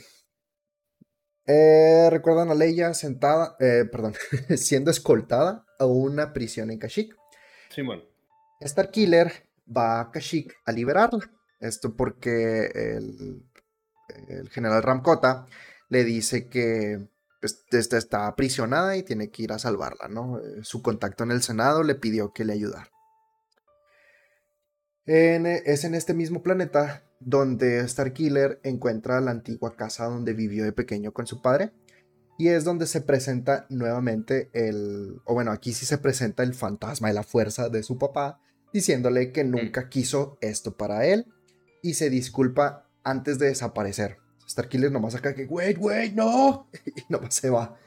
eh, recuerdan a Leia sentada, eh, perdón, siendo escoltada a una prisión en Kashyyyk. Simón. Starkiller va a Kashyyyk a liberarla esto porque el, general Ramcota le dice que pues, está aprisionada y tiene que ir a salvarla, ¿no? Eh, su contacto en el Senado le pidió que le ayudara. es en este mismo planeta donde Starkiller encuentra la antigua casa donde vivió de pequeño con su padre. Y es donde se presenta nuevamente el, o bueno, aquí sí se presenta el fantasma de la fuerza de su papá, diciéndole que nunca quiso esto para él y se disculpa antes de desaparecer. Starkiller nomás acá que, wait, wait, no, y nomás se va.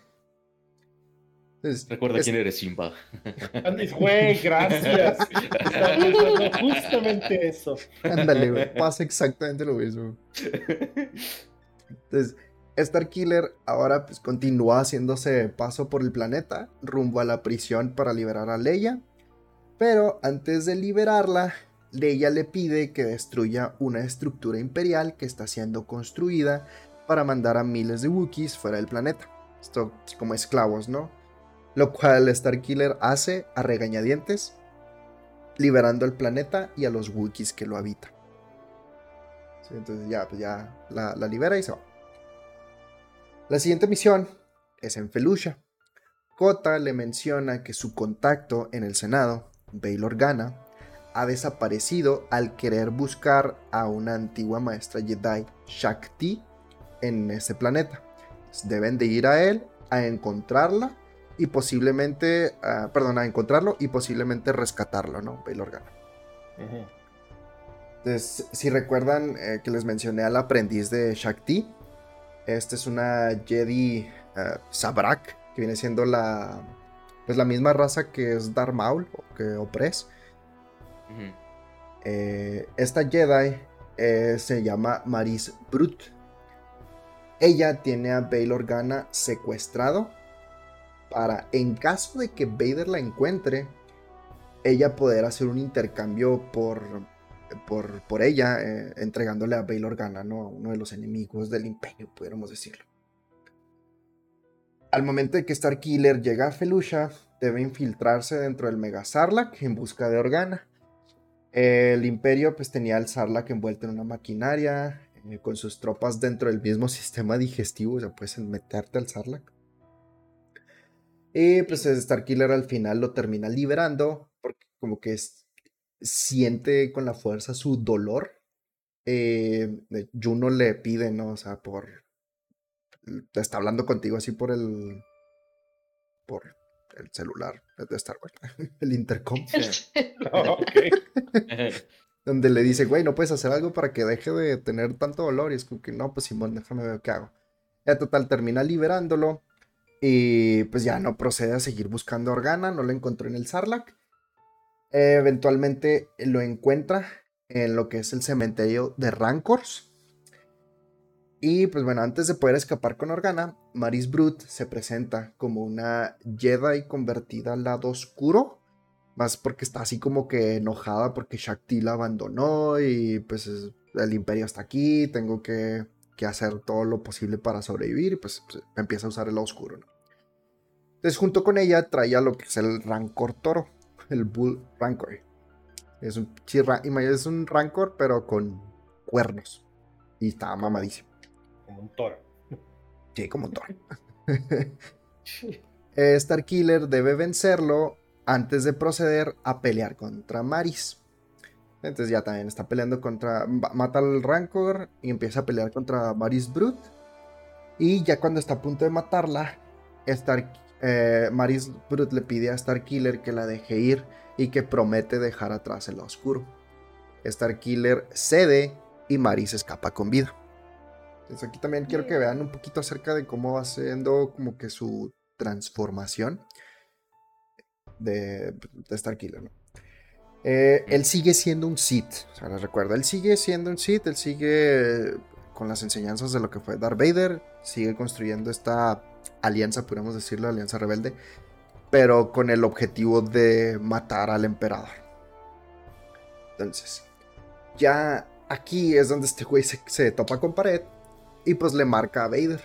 Recuerda quién eres Simba. Güey, gracias. justamente eso. Ándale, güey. Pasa exactamente lo mismo. Entonces, Starkiller ahora pues continúa haciéndose paso por el planeta rumbo a la prisión para liberar a Leia. Pero antes de liberarla, Leia le pide que destruya una estructura imperial que está siendo construida para mandar a miles de Wookiees fuera del planeta. Esto como esclavos, ¿no? Lo cual Starkiller hace a regañadientes, liberando el planeta y a los Wookiees que lo habitan. entonces ya, pues ya la, libera y se va. La siguiente misión es en Felucia. Kota le menciona que su contacto en el Senado, Bail Organa, ha desaparecido al querer buscar a una antigua maestra Jedi, Shakti, en ese planeta. Deben de ir a él a encontrarla y posiblemente, perdón, a encontrarlo y posiblemente rescatarlo, ¿no? Bail Organa. Entonces, si recuerdan eh, que les mencioné al aprendiz de Shakti, esta es una Jedi uh, Sabrak, que viene siendo la, pues la misma raza que es Darth Maul o que Opress. Eh, esta Jedi eh, se llama Maris Brut. Ella tiene a Bail Organa secuestrado para, en caso de que Vader la encuentre, ella poder hacer un intercambio por, por, por ella, eh, entregándole a Bail Organa, ¿no? uno de los enemigos del imperio, pudiéramos decirlo. Al momento de que Starkiller llega a Felucia, debe infiltrarse dentro del Mega Sarlacc en busca de Organa. El imperio pues tenía al Sarlacc envuelto en una maquinaria, eh, con sus tropas dentro del mismo sistema digestivo, o sea, puedes meterte al Sarlacc. Y pues Starkiller al final lo termina liberando, porque como que siente con la fuerza su dolor. Eh, Juno le pide, ¿no? O sea, por... Está hablando contigo así por el... Por el celular de Star Wars, el intercom. Oh, Donde le dice, güey, no puedes hacer algo para que deje de tener tanto dolor. Y es como que, no, pues Simón, déjame ver qué hago. Ya total, termina liberándolo. Y pues ya no procede a seguir buscando a Organa. No lo encontró en el Sarlacc. eventualmente lo encuentra en lo que es el cementerio de Rancors. Y pues bueno, antes de poder escapar con Organa, Maris Brut se presenta como una Jedi convertida al lado oscuro. Más porque está así como que enojada porque Shakti la abandonó y pues el imperio está aquí, tengo que, hacer todo lo posible para sobrevivir y pues, pues empieza a usar el lado oscuro. Entonces junto con ella traía lo que es el Rancor Toro, el Bull Rancor. Es un, es un Rancor pero con cuernos y está mamadísimo. Como un toro. Sí, como un toro. Eh, Starkiller debe vencerlo antes de proceder a pelear contra Maris. Entonces ya también está peleando contra... Mata al Rancor y empieza a pelear contra Maris Brut. Y ya cuando está a punto de matarla, Star, eh, Maris Brut le pide a Starkiller que la deje ir y que promete dejar atrás el oscuro. Starkiller cede y Maris escapa con vida. Entonces aquí también quiero que vean un poquito acerca de cómo va siendo como que su transformación de, de Starkiller, ¿no? Eh, él sigue siendo un Sith, o les recuerdo, él sigue siendo un Sith, él sigue con las enseñanzas de lo que fue Darth Vader, sigue construyendo esta alianza, podríamos decirlo, alianza rebelde, pero con el objetivo de matar al emperador. Entonces, ya aquí es donde este güey se, topa con pared y pues le marca a Vader.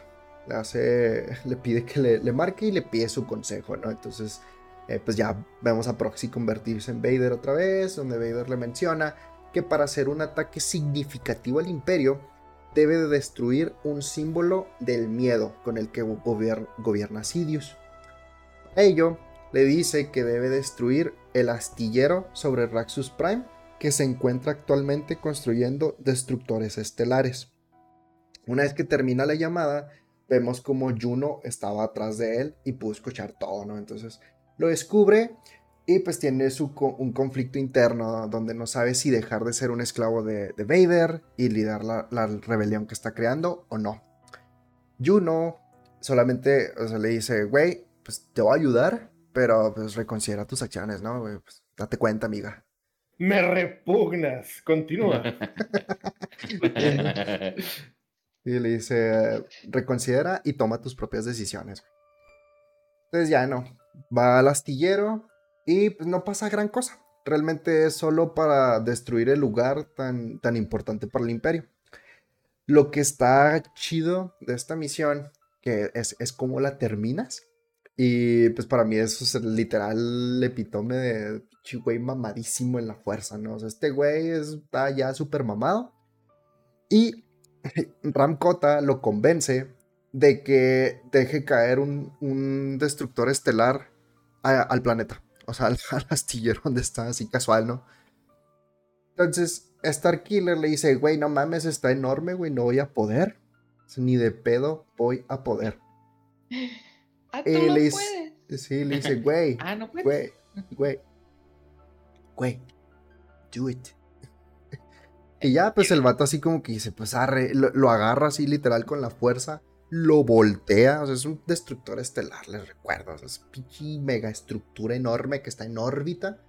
Le hace. Le pide que le, marque y le pide su consejo, ¿no? Entonces. Eh, pues ya vemos a Proxy convertirse en Vader otra vez. Donde Vader le menciona que para hacer un ataque significativo al Imperio. Debe de destruir un símbolo del miedo con el que gobierna Sidious. A ello, le dice que debe destruir el astillero sobre Raxus Prime que se encuentra actualmente construyendo destructores estelares. Una vez que termina la llamada, vemos como Juno estaba atrás de él y pudo escuchar todo, ¿no? Entonces lo descubre y pues tiene su, un conflicto interno donde no sabe si dejar de ser un esclavo de, Vader y liderar la, rebelión que está creando o no. Juno solamente le dice, güey, pues te voy a ayudar, pero pues reconsidera tus acciones, ¿no? Pues, date cuenta, amiga. Me repugnas. Continúa. Y le dice, reconsidera y toma tus propias decisiones. Entonces ya no, va al astillero y pues no pasa gran cosa. Realmente es solo para destruir el lugar tan, tan importante para el imperio. Lo que está chido de esta misión, que es, es cómo la terminas. Y pues para mí eso es el literal epitome de güey mamadísimo en la fuerza, ¿no? O sea, este güey está ya súper mamado. Y Ram Kota lo convence de que deje caer un, destructor estelar al planeta. O sea, al, astillero donde está así casual, ¿no? Entonces, Starkiller le dice, güey, no mames, está enorme, güey, no voy a poder. Ni de pedo voy a poder. Ah, tú no le puedes. Sí, le dice, güey. ah, no puedes. Güey, güey. Güey, do it. y ya, pues el vato así como que dice, pues arre, lo, agarra así literal con la fuerza, lo voltea, o sea, es un destructor estelar, les recuerdo, o sea, es pinche mega estructura enorme que está en órbita.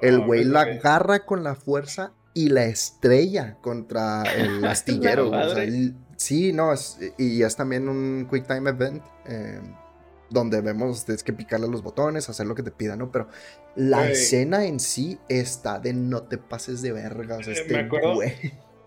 El ah, güey la agarra con la fuerza y la estrella contra el astillero. sí, no, es, y es también un Quick Time Event. Eh, donde vemos tienes que picarle los botones, hacer lo que te pidan, ¿no? Pero la escena en sí está de no te pases de verga. O sea, eh, este me, acuerdo,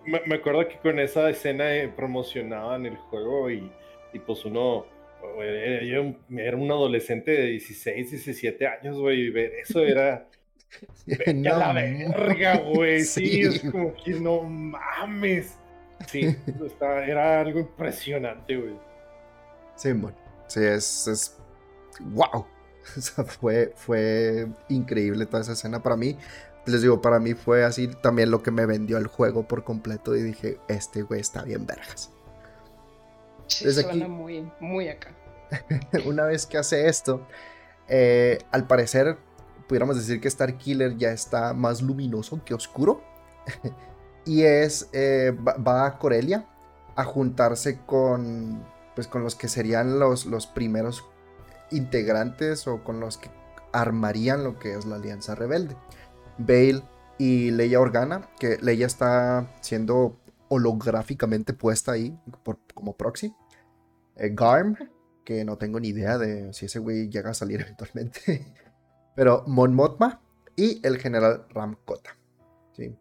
me, acuerdo que con esa escena eh, promocionaban el juego y, y pues uno. Yo era un adolescente de 16, 17 años, güey, y ver eso era. no, la verga, güey. Sí, es como que no mames. Sí, era algo impresionante, güey. Sí, bueno. Sí, es, es wow. fue, fue increíble toda esa escena para mí. Les digo, para mí fue así también lo que me vendió el juego por completo y dije, este güey está bien vergas. Sí, suena muy, muy acá. una vez que hace esto, eh, al parecer, pudiéramos decir que Star Killer ya está más luminoso que oscuro. y es, eh, va a Corelia a juntarse con pues con los que serían los, los primeros integrantes o con los que armarían lo que es la Alianza Rebelde. Bale y Leia Organa, que Leia está siendo holográficamente puesta ahí como proxy. Eh, Garm, que no tengo ni idea de si ese güey llega a salir eventualmente. Pero Mon Mothma y el general Ram Kota. ¿sí?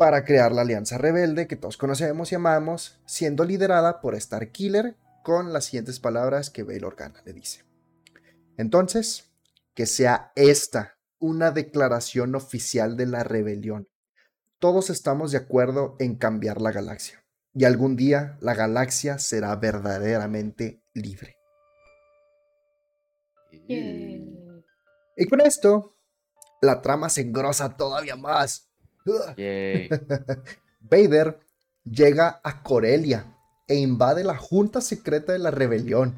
para crear la Alianza Rebelde que todos conocemos y amamos, siendo liderada por Star Killer con las siguientes palabras que Bail Organa le dice. Entonces, que sea esta una declaración oficial de la rebelión. Todos estamos de acuerdo en cambiar la galaxia, y algún día la galaxia será verdaderamente libre. Y con esto, la trama se engrosa todavía más Vader llega a Corelia e invade la junta secreta de la rebelión.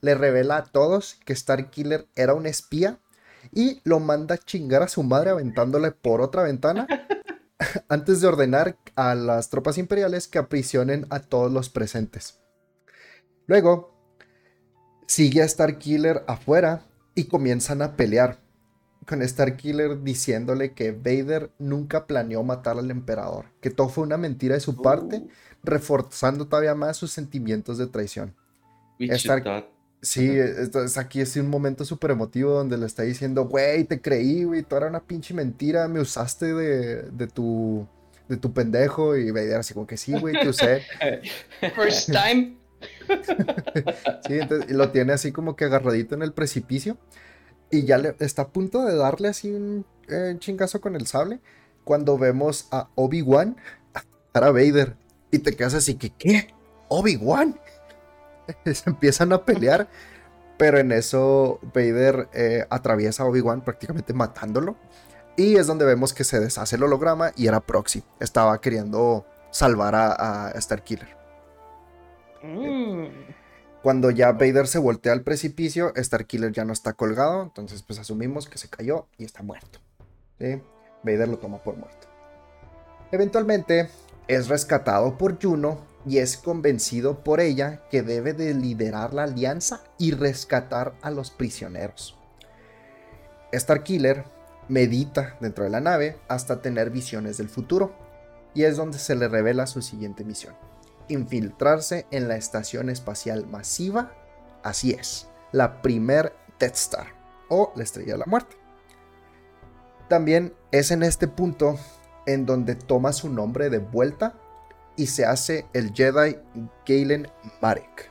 Le revela a todos que Starkiller era un espía y lo manda a chingar a su madre aventándole por otra ventana antes de ordenar a las tropas imperiales que aprisionen a todos los presentes. Luego, sigue a Starkiller afuera y comienzan a pelear con Starkiller diciéndole que Vader nunca planeó matar al emperador, que todo fue una mentira de su parte, uh. reforzando todavía más sus sentimientos de traición. Sí, es, aquí es un momento súper emotivo donde le está diciendo, güey, te creí, güey, tú era una pinche mentira, me usaste de, de tu de tu pendejo y Vader así como que sí, güey, te usé. First time. sí, entonces lo tiene así como que agarradito en el precipicio y ya le, está a punto de darle así un eh, chingazo con el sable. Cuando vemos a Obi-Wan a Vader. Y te quedas así que, ¿qué? ¿Obi-Wan? Se empiezan a pelear. pero en eso Vader eh, atraviesa a Obi-Wan prácticamente matándolo. Y es donde vemos que se deshace el holograma y era Proxy. Estaba queriendo salvar a, a Starkiller. Mm. Cuando ya Vader se voltea al precipicio, Starkiller ya no está colgado, entonces pues asumimos que se cayó y está muerto. Vader lo toma por muerto. Eventualmente es rescatado por Juno y es convencido por ella que debe de liderar la alianza y rescatar a los prisioneros. Starkiller medita dentro de la nave hasta tener visiones del futuro y es donde se le revela su siguiente misión infiltrarse en la estación espacial masiva. Así es, la primer Death Star o la Estrella de la Muerte. También es en este punto en donde toma su nombre de vuelta y se hace el Jedi Galen Marek.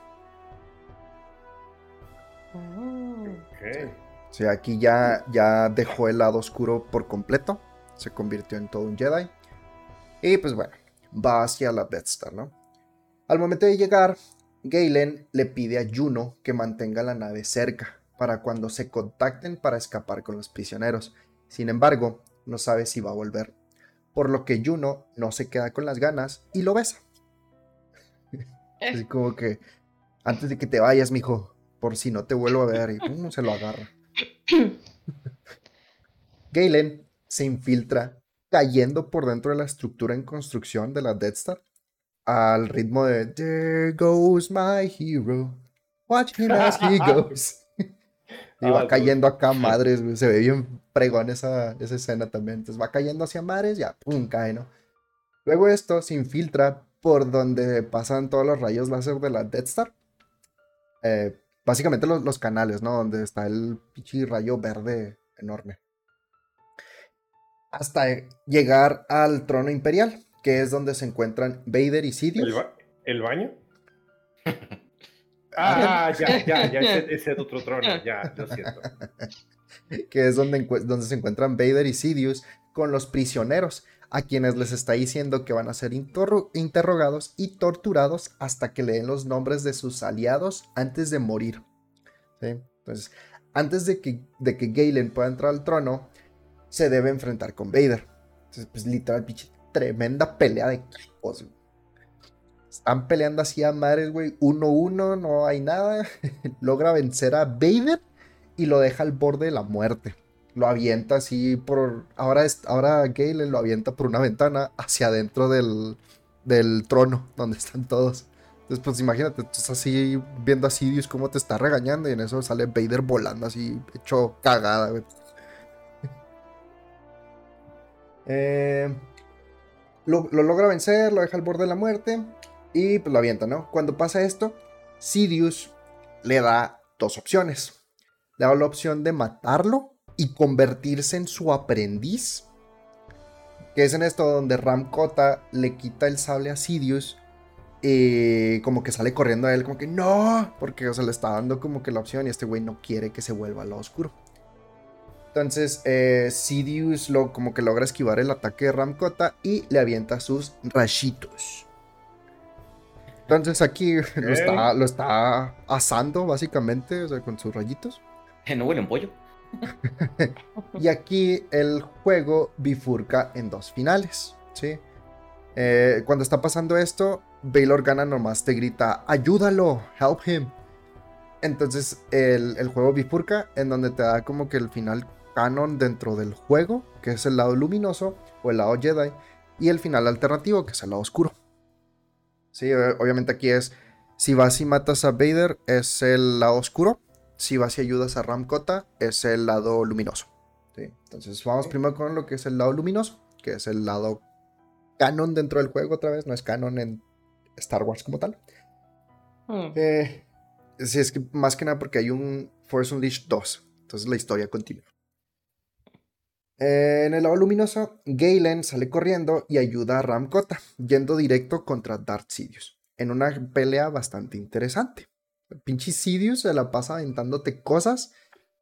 O sea, aquí ya, ya dejó el lado oscuro por completo. Se convirtió en todo un Jedi. Y pues bueno, va hacia la Death Star, ¿no? Al momento de llegar, Galen le pide a Juno que mantenga la nave cerca para cuando se contacten para escapar con los prisioneros. Sin embargo, no sabe si va a volver, por lo que Juno no se queda con las ganas y lo besa. Así eh. como que antes de que te vayas, mijo, por si no te vuelvo a ver y pum, se lo agarra. Galen se infiltra cayendo por dentro de la estructura en construcción de la Death Star al ritmo de There goes my hero. Watch him as he goes. y va ah, cayendo acá madres, Se ve bien pregón esa, esa escena también. Entonces va cayendo hacia mares, ya, pum, cae, ¿no? Luego esto se infiltra por donde pasan todos los rayos láser de la Death Star. Eh, básicamente los, los, canales, ¿no? Donde está el pichi rayo verde enorme. Hasta llegar al trono imperial, que es donde se encuentran Vader y Sidious. ¿El, baño? ah, ya, ya, ya, ese, ese, es otro trono, ya, lo siento. que es donde, donde se encuentran Vader y Sidious con los prisioneros a quienes les está diciendo que van a ser interrogados y torturados hasta que le den los nombres de sus aliados antes de morir. Entonces, antes de que, de que Galen pueda entrar al trono, se debe enfrentar con Vader. Entonces, pues literal, pinche tremenda pelea de equipos. Están peleando así a madres, güey. 1-1, no hay nada. Logra vencer a Vader y lo deja al borde de la muerte lo avienta así por. Ahora, ahora Galen lo avienta por una ventana hacia adentro del, del trono donde están todos. Entonces, pues imagínate, tú estás así viendo a Sidious cómo te está regañando y en eso sale Vader volando así, hecho cagada, güey. Eh, lo, lo, logra vencer, lo deja al borde de la muerte y pues lo avienta, ¿no? Cuando pasa esto, Sidious le da dos opciones. Le da la opción de matarlo y convertirse en su aprendiz. Que es en esto donde Ram Kota le quita el sable a Sidious. Y como que sale corriendo a él, como que no, porque se le está dando como que la opción y este güey no quiere que se vuelva a lo oscuro. Entonces, eh, lo, como que logra esquivar el ataque de Ram Kota y le avienta sus rayitos. Entonces aquí lo, está, lo está asando básicamente, o sea, con sus rayitos. ¿No huele un pollo? y aquí el juego bifurca en dos finales, ¿sí? Eh, cuando está pasando esto, Baylor gana nomás te grita, ayúdalo, help him. Entonces el, el, juego bifurca en donde te da como que el final canon dentro del juego, que es el lado luminoso o el lado Jedi, y el final alternativo, que es el lado oscuro. Sí, obviamente aquí es, si vas y matas a Vader, es el lado oscuro, si vas y ayudas a Ramkota, es el lado luminoso. Entonces vamos primero con lo que es el lado luminoso, que es el lado canon dentro del juego otra vez, no es canon en Star Wars como tal. Hmm. Eh, sí, es que más que nada porque hay un Force Unleashed 2, entonces la historia continúa. En el lado luminoso, Galen sale corriendo y ayuda a Ramkota, yendo directo contra Darth Sidious, en una pelea bastante interesante pinche Sidious se la pasa aventándote cosas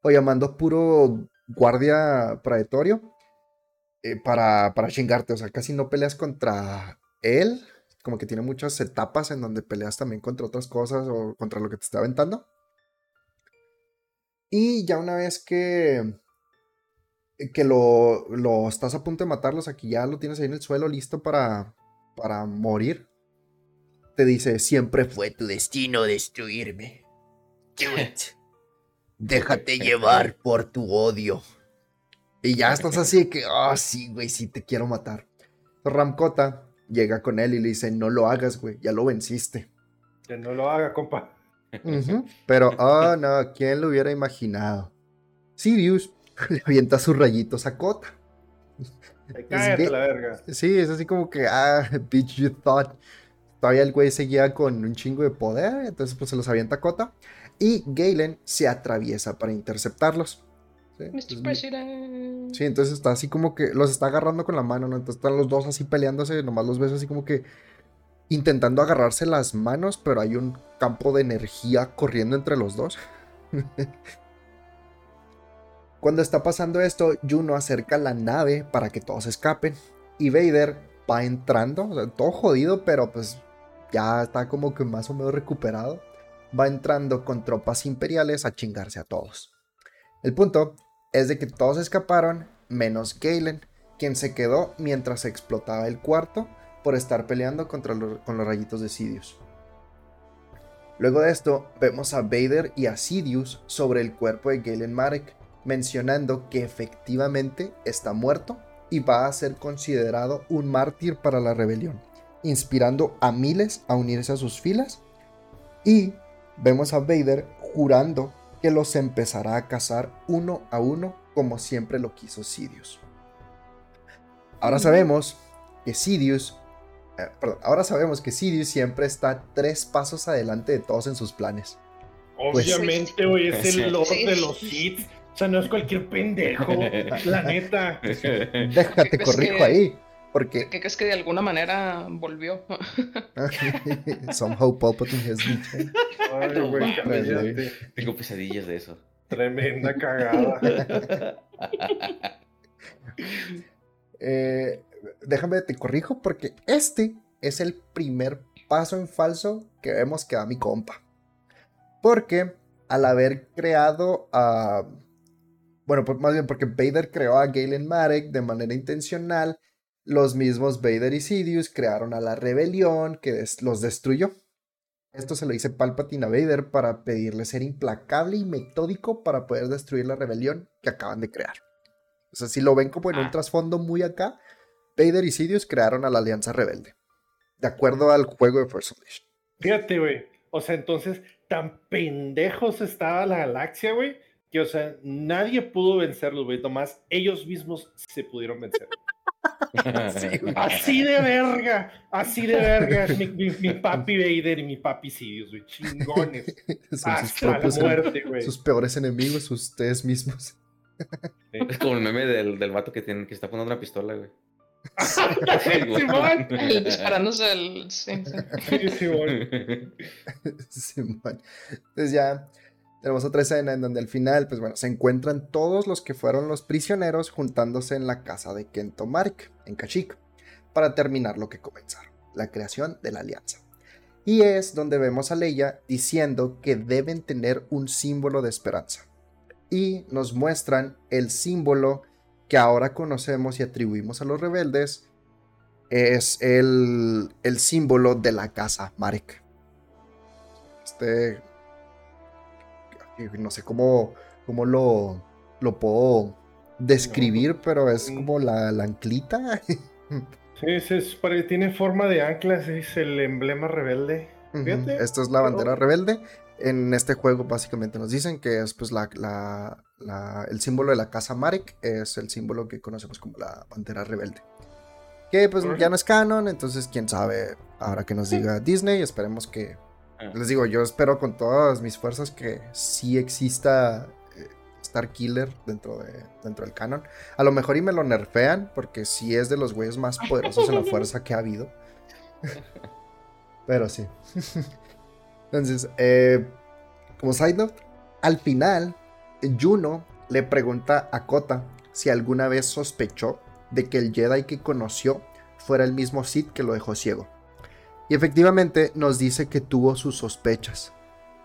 o llamando puro guardia predatorio eh, para, para chingarte. O sea, casi no peleas contra él. Como que tiene muchas etapas en donde peleas también contra otras cosas o contra lo que te está aventando. Y ya una vez que, que lo, lo estás a punto de matarlos, aquí ya lo tienes ahí en el suelo listo para, para morir te dice, siempre fue tu destino destruirme. Déjate llevar por tu odio. Y ya estás así que, ah, oh, sí, güey, sí te quiero matar. Ramcota llega con él y le dice, no lo hagas, güey, ya lo venciste. Que no lo haga, compa. Pero, oh, no, ¿quién lo hubiera imaginado? Sirius le avienta sus rayitos a Cota. Cállate la verga. Sí, es así como que, ah, bitch, you thought todavía el güey seguía con un chingo de poder, entonces pues se los avienta Cota. Y Galen se atraviesa para interceptarlos. ¿sí? Mr. Sí, entonces está así como que los está agarrando con la mano, ¿no? Entonces están los dos así peleándose, nomás los ves así como que intentando agarrarse las manos, pero hay un campo de energía corriendo entre los dos. Cuando está pasando esto, Juno acerca la nave para que todos escapen. Y Vader va entrando, todo jodido, pero pues ya está como que más o menos recuperado, va entrando con tropas imperiales a chingarse a todos. El punto es de que todos escaparon, menos Galen, quien se quedó mientras explotaba el cuarto por estar peleando contra con los rayitos de Sidious. Luego de esto, vemos a Vader y a Sidious sobre el cuerpo de Galen Marek, mencionando que efectivamente está muerto y va a ser considerado un mártir para la rebelión, inspirando a miles a unirse a sus filas. Y vemos a Vader jurando que los empezará a cazar uno a uno como siempre lo quiso Sidious. Ahora sabemos que Sidious, eh, perdón, ahora sabemos que Sidious siempre está tres pasos adelante de todos en sus planes. Obviamente, hoy es el Lord de los Sith. O sea, no es cualquier pendejo, la neta. Déjate, corrijo ahí. Porque... ¿Qué crees que de alguna manera volvió? Somehow Palpatine has dicho. Ay, Tengo pesadillas de eso. Tremenda cagada. eh, déjame te corrijo porque este es el primer paso en falso que vemos que da mi compa. Porque al haber creado a... Bueno, pues más bien porque Vader creó a Galen Marek de manera intencional, los mismos Vader y Sidious crearon a la rebelión que los destruyó. Esto se lo dice Palpatine a Vader para pedirle ser implacable y metódico para poder destruir la rebelión que acaban de crear. O sea, si lo ven como en un ah. trasfondo muy acá, Vader y Sidious crearon a la Alianza Rebelde. De acuerdo al juego de First Unleashed. Fíjate, güey. O sea, entonces, tan pendejos estaba la galaxia, güey, que, o sea, nadie pudo vencerlos, güey. Tomás, ellos mismos se pudieron vencer. así de verga, así de verga mi, papi Vader y mi papi Sidious, güey, chingones. Hasta la muerte, güey. Sus peores enemigos, ustedes mismos. Es como el meme del, del vato que, tiene, que está poniendo una pistola, güey. Simón. Disparándose el. Sí, sí. Simón. Simón. Entonces ya tenemos otra escena en donde al final, pues bueno, se encuentran todos los que fueron los prisioneros juntándose en la casa de Kento Mark, en Kashyyyk, para terminar lo que comenzaron, la creación de la alianza. Y es donde vemos a Leia diciendo que deben tener un símbolo de esperanza. Y nos muestran el símbolo que ahora conocemos y atribuimos a los rebeldes, es el, el símbolo de la casa Marek. Este no sé cómo, cómo lo, lo puedo describir, pero es como la, anclita. Sí, es, tiene forma de ancla, es el emblema rebelde. Esto es la bandera rebelde. En este juego básicamente nos dicen que es pues la, el símbolo de la casa Marek, es el símbolo que conocemos como la bandera rebelde. Que pues ya no es canon, entonces quién sabe, ahora que nos diga Disney, esperemos que. Les digo, yo espero con todas mis fuerzas que sí exista eh, Star Killer dentro, de, dentro del canon. A lo mejor y me lo nerfean, porque sí es de los güeyes más poderosos en la fuerza que ha habido. Pero sí. Entonces, eh, como side note, al final, Juno le pregunta a Kota si alguna vez sospechó de que el Jedi que conoció fuera el mismo Sith que lo dejó ciego. Y efectivamente nos dice que tuvo sus sospechas.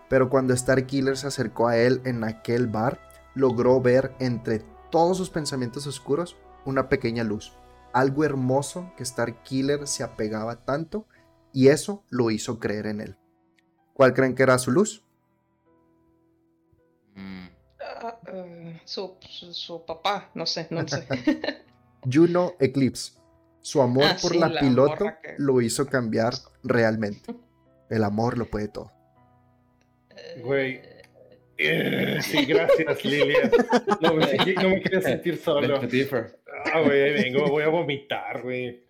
Pero cuando Starkiller se acercó a él en aquel bar, logró ver entre todos sus pensamientos oscuros una pequeña luz. Algo hermoso que Starkiller se apegaba tanto y eso lo hizo creer en él. ¿Cuál creen que era su luz? Mm. Ah, eh, su, su, papá, no sé, no sé. Juno Eclipse. Su amor ah, por la, piloto lo hizo cambiar realmente. El amor lo puede todo. Güey. Eh, sí, gracias, Lilia. No, me, no me quería sentir solo. Ah, güey, vengo, voy a vomitar, güey.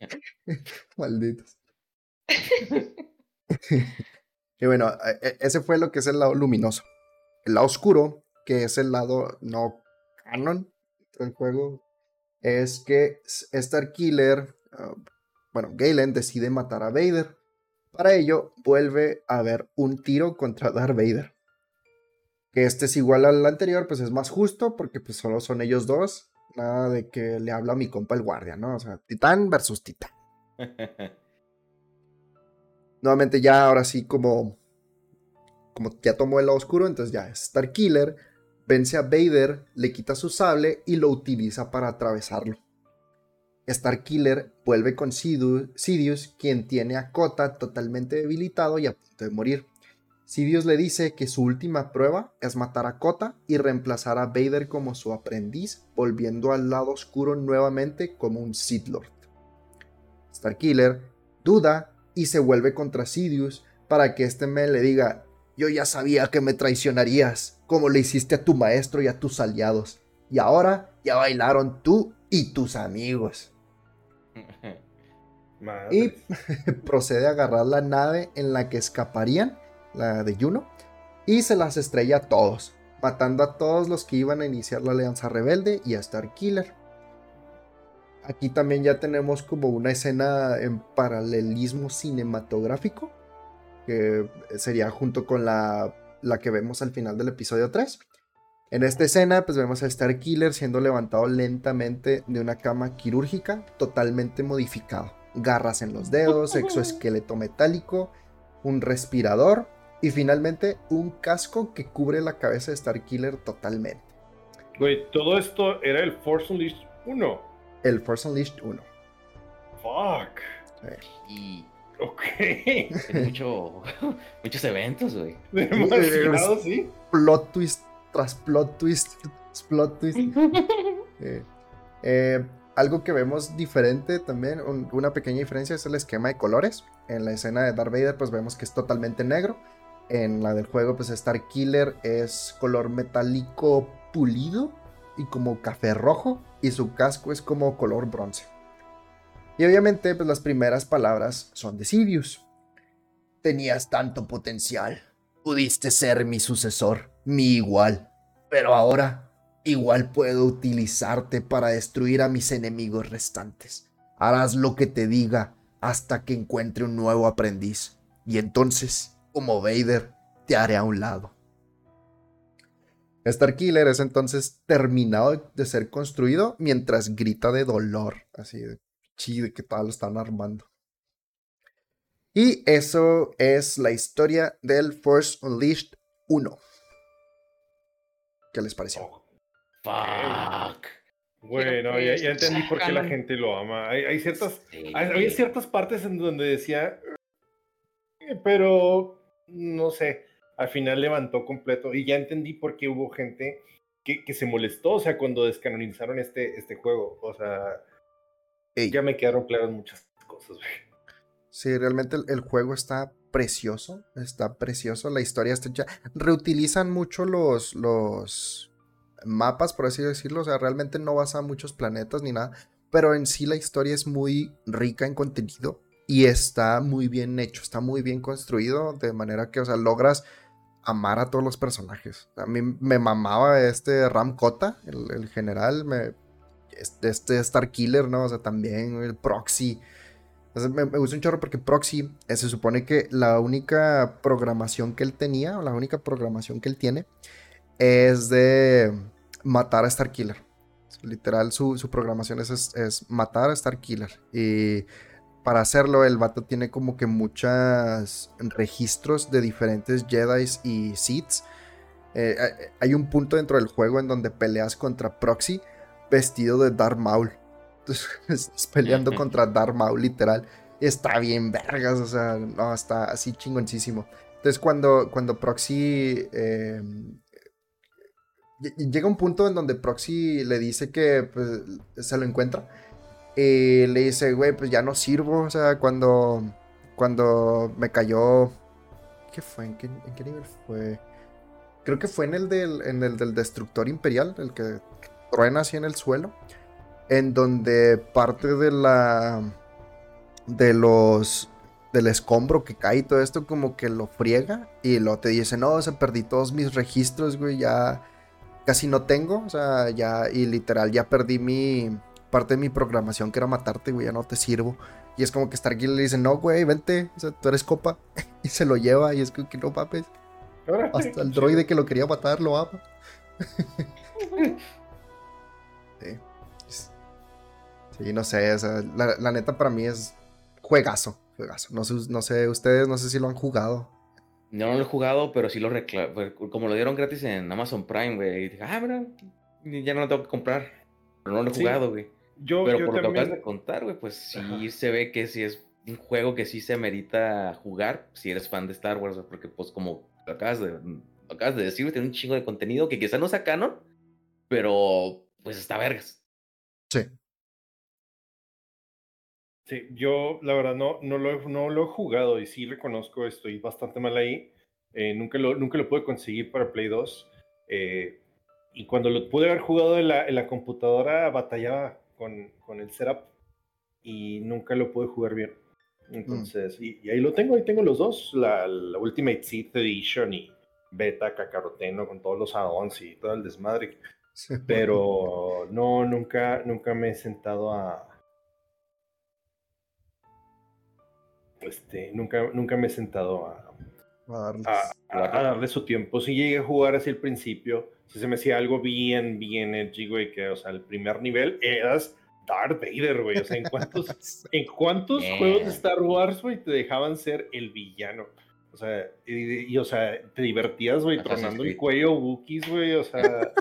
Malditos. y bueno, e, e, ese fue lo que es el lado luminoso. El lado oscuro, que es el lado no canon del juego, es que Star Killer, ah, bueno, Galen decide matar a Vader. Para ello, vuelve a haber un tiro contra Darth Vader. Que este es igual al anterior, pues es más justo, porque pues solo son ellos dos. Nada de que le habla a mi compa el guardia, ¿no? O sea, Titán versus Titán. Nuevamente ya, ahora sí, como, como ya tomó el lado oscuro, entonces ya Star Killer vence a Vader, le quita su sable y lo utiliza para atravesarlo. Starkiller vuelve con Sidious, quien tiene a Kota totalmente debilitado y a punto de morir. Sidious le dice que su última prueba es matar a Kota y reemplazar a Vader como su aprendiz, volviendo al lado oscuro nuevamente como un Sith Lord. Starkiller duda y se vuelve contra Sidious para que este me le diga, yo ya sabía que me traicionarías, como le hiciste a tu maestro y a tus aliados, y ahora ya bailaron tú y tus amigos. y procede a agarrar la nave en la que escaparían la de Juno, y se las estrella a todos, matando a todos los que iban a iniciar la Alianza Rebelde y a Starkiller. Aquí también ya tenemos como una escena en paralelismo cinematográfico, que sería junto con la, la que vemos al final del episodio 3. En esta escena, pues vemos a Starkiller siendo levantado lentamente de una cama quirúrgica totalmente modificado. Garras en los dedos, exoesqueleto metálico, un respirador y finalmente, un casco que cubre la cabeza de Starkiller totalmente. Güey, todo esto era el Force Unleashed 1. El Force Unleashed 1. Fuck. Y. Ok. mucho, muchos eventos, güey. Demasiado, sí. Plot twist tras plot twist. Plot twist. eh, eh, algo que vemos diferente también, una pequeña diferencia es el esquema de colores. En la escena de Darth Vader, pues vemos que es totalmente negro. En la del juego, pues Star Killer es color metálico pulido y como café rojo. Y su casco es como color bronce. Y obviamente, pues las primeras palabras son de Sidious. Tenías tanto potencial. Pudiste ser mi sucesor, mi igual. Pero ahora, igual puedo utilizarte para destruir a mis enemigos restantes. Harás lo que te diga hasta que encuentre un nuevo aprendiz. Y entonces como Vader, te haré a un lado. Starkiller es entonces terminado de ser construido mientras grita de dolor, así de chide que tal lo están armando. Y eso es la historia del Force Unleashed 1. ¿Qué les pareció? Oh, fuck. Bueno, ya, entendí por qué la gente lo ama. Hay, ciertas, hay, ciertas partes en donde decía, eh, pero no sé, al final levantó completo y ya entendí por qué hubo gente que, se molestó, o sea, cuando descanonizaron este, este juego, o sea, ya me quedaron claras muchas cosas. Sí, realmente el, juego está precioso, está precioso, la historia está hecha, reutilizan mucho los, los mapas, por así decirlo, o sea, realmente no vas a muchos planetas ni nada, pero en sí la historia es muy rica en contenido y está muy bien hecho, está muy bien construido, de manera que, o sea, logras amar a todos los personajes. A mí me mamaba este Ram Kota, el, general, me, este, este Star Killer, ¿no? O sea, también el Proxy. me, gusta un chorro porque Proxy eh, se supone que la única programación que él tenía, o la única programación que él tiene, es de matar a Star Killer. Literal, su, programación es, es, matar a Star Killer. Y para hacerlo, el vato tiene como que muchos registros de diferentes Jedi y Siths. Eh, hay un punto dentro del juego en donde peleas contra Proxy vestido de Darth Maul. Entonces, estás peleando contra Darth Maul, literal. Está bien vergas, o sea, no, está así chingoncísimo. Entonces, cuando, cuando Proxy. Em, llega un punto en donde Proxy le dice que pues, se lo encuentra y le dice, güey, pues ya no sirvo. O sea, cuando, cuando me cayó... ¿Qué fue? ¿En qué, nivel fue? Creo que fue en el, del, en el del destructor imperial, el que truena así en el suelo. En donde parte de la... De los... Del escombro que cae y todo esto como que lo friega. Y luego te dice, no, se perdí todos mis registros, güey, ya... Casi no tengo. O sea, ya... Y literal, ya perdí mi parte de mi programación que era matarte, güey, ya no te sirvo. Y es como que Starkiller le dice, no, güey, vente, o sea, tú eres copa. y se lo lleva y es como que no papes. Hasta el droide que lo quería matar lo ama. sí. no sé, o sea, la, neta para mí es juegazo, juegazo. No sé, no sé, ustedes no sé si lo han jugado. No, no lo he jugado, pero sí lo reclamo. Como lo dieron gratis en Amazon Prime, güey. Y dije, ah, mira, ya no lo tengo que comprar. Pero no lo he jugado, güey. Yo, pero por lo que acabas de contar, güey, pues sí se ve que sí es un juego que sí se merita jugar si eres fan de Star Wars, porque pues como acabas de, acabas de decir, tiene un chingo de contenido que quizá no sea canon, pero pues está vergas. Sí. Sí, yo la verdad no, no, lo, no lo he jugado y sí reconozco, estoy bastante mal ahí. Eh, nunca, lo, nunca lo pude conseguir para Play 2. Eh, y cuando lo pude haber jugado en la, en la computadora, batallaba con, con, el setup y nunca lo pude jugar bien. Mm. Entonces, y, ahí lo tengo, ahí tengo los dos, la, la Ultimate Seed Edition y beta cacaroteno con todos los add-ons y todo el desmadre. Pero no, nunca, nunca me he sentado a. Este, nunca, nunca me he sentado a, a, darle su tiempo. Si llegué a jugar hacia el principio, si se me hacía algo bien, bien edgy, güey, que, o sea, el primer nivel eras Darth Vader, güey. O sea, ¿en cuántos, ¿en cuántos juegos de Star Wars, güey, te dejaban ser el villano? O sea, y, o sea, te divertías, güey, tronando el cuello Wookiees, güey, o sea.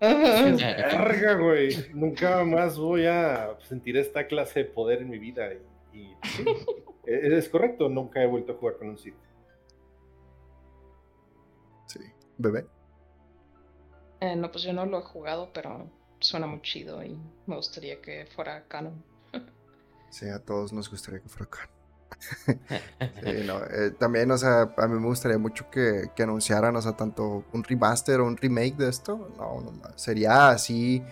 Verga, güey. Nunca más voy a sentir esta clase de poder en mi vida. Y, e, es correcto, nunca he vuelto a jugar con un Sith. Sí. ¿Bebé? Eh, no, pues yo no lo he jugado, pero suena muy chido y me gustaría que fuera canon. sí, a todos nos gustaría que fuera canon. Eh, también, o sea, a mí me gustaría mucho que, anunciaran, o sea, tanto un remaster o un remake de esto. No, no, sería así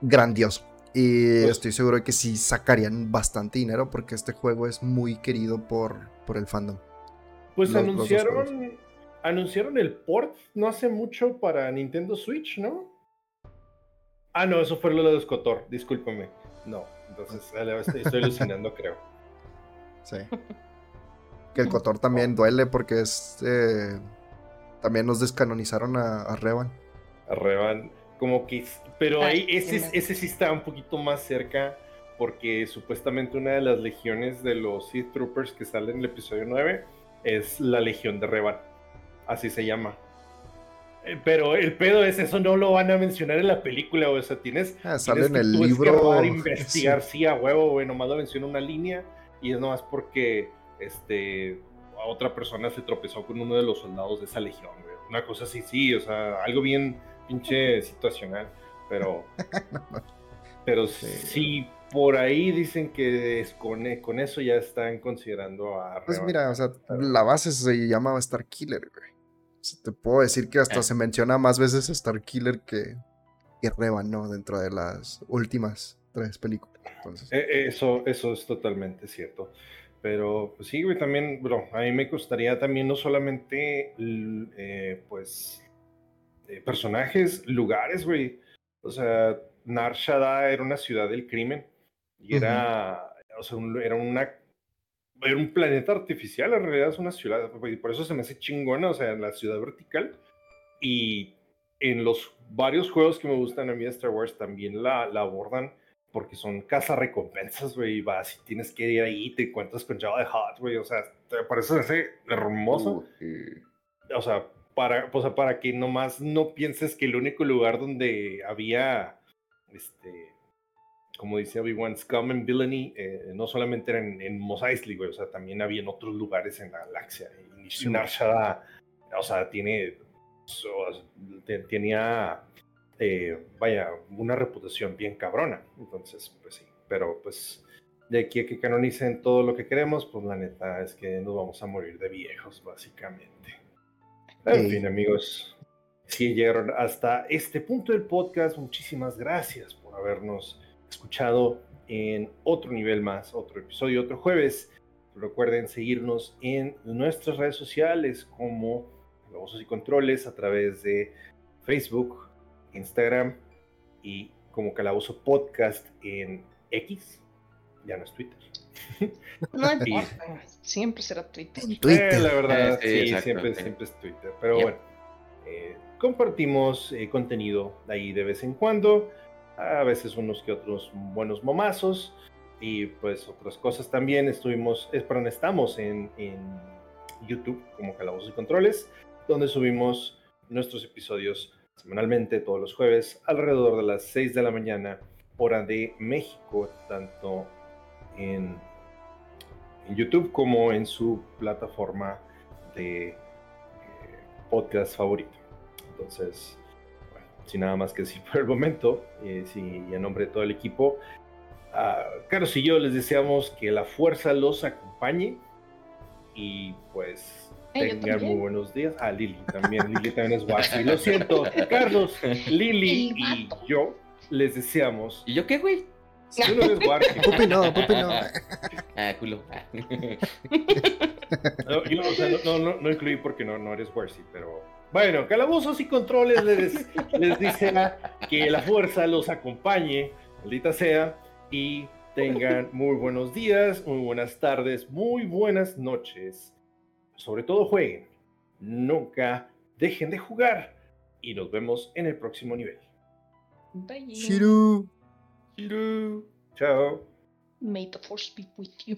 grandioso. Y pues estoy seguro de que sí sacarían bastante dinero porque este juego es muy querido por, por el fandom. Pues anunciaron, anunciaron el port no hace mucho para Nintendo Switch, ¿no? Ah, no, eso fue lo de Scotor, discúlpame. No, entonces estoy, estoy alucinando, creo. Sí. Que el Cotor también duele porque es. Eh, también nos descanonizaron a, Revan. A Revan, como que. Pero ahí ese, ese sí está un poquito más cerca porque supuestamente una de las legiones de los Sith Troopers que sale en el episodio 9 es la Legión de Revan. Así se llama. Eh, pero el pedo es eso no lo van a mencionar en la película, o sea, tienes, ah, sale en el libro. investigar, sí. a huevo, güey, nomás lo menciona una línea y es nomás porque este, a otra persona se tropezó con uno de los soldados de esa legión, güey. Una cosa así, sí, o sea, algo bien pinche situacional, pero... pero sí. por ahí dicen que con, con, eso ya están considerando a... Pues mira, o sea, la base se llamaba Star Killer, güey. te puedo decir que hasta eh. se menciona más veces Star Killer que, que Revan, ¿no? Dentro de las últimas tres películas. E, eso, eso es totalmente cierto. Pero pues sí, güey, también, bro, a mí me gustaría también no solamente, eh, pues, eh, personajes, lugares, güey. O sea, Nar era una ciudad del crimen y era, o sea, era una era un planeta artificial, en realidad es una ciudad, y por eso se me hace chingona, o sea, la ciudad vertical. Y en los varios juegos que me gustan a mí de Star Wars también la, la abordan porque son casa recompensas, güey, y vas y tienes que ir ahí te encuentras con Java de Hot, güey, o sea, te parece ese hermoso. O sea, para, o sea, para que nomás no pienses que el único lugar donde había, este, como dice Obi-Wan, Scum and Villainy, eh, no solamente era en, Mos Eisley, güey, o sea, también había en otros lugares en la galaxia. Y Shinar o sea, tiene, tenía eh, vaya, una reputación bien cabrona. Entonces, pues sí, pero pues de aquí a que canonicen todo lo que queremos, pues la neta es que nos vamos a morir de viejos, básicamente. En fin, amigos, si llegaron hasta este punto del podcast, muchísimas gracias por habernos escuchado en otro nivel más, otro episodio, otro jueves. Recuerden seguirnos en nuestras redes sociales como Voces y Controles a través de Facebook, Instagram y como Calabozo Podcast en X. Ya no es Twitter. No importa, siempre será Twitter. Eh, la verdad, sí, siempre, siempre es Twitter. Pero bueno, eh, compartimos eh, contenido ahí de vez en cuando. A veces unos que otros buenos momazos. Y pues otras cosas también. Estuvimos, es, perdón, estamos en, en YouTube como Calabozos y Controles, donde subimos nuestros episodios semanalmente todos los jueves alrededor de las 6 de la mañana, hora de México, tanto en en YouTube como en su plataforma de eh, podcast favorito. Entonces, bueno, sin nada más que decir por el momento, eh, y en nombre de todo el equipo, Carlos y yo les deseamos que la fuerza los acompañe y pues tengan muy buenos días. Ah, Lili también, Lili también es guapo. Lo siento, Carlos, Lili y yo les deseamos. ¿Y yo qué, güey? Tú no eres Warsi. Pupi no, Pupi no. Ah, culo. no, yo, o sea, no, no, no, incluí porque no, no eres Warsi, pero bueno, calabozos y controles les, les dice que la fuerza los acompañe, maldita sea, y tengan muy buenos días, muy buenas tardes, muy buenas noches. Sobre todo jueguen. Nunca dejen de jugar. Y nos vemos en el próximo nivel. Bye. Shiru. Shiru. Chao. May the force be with you.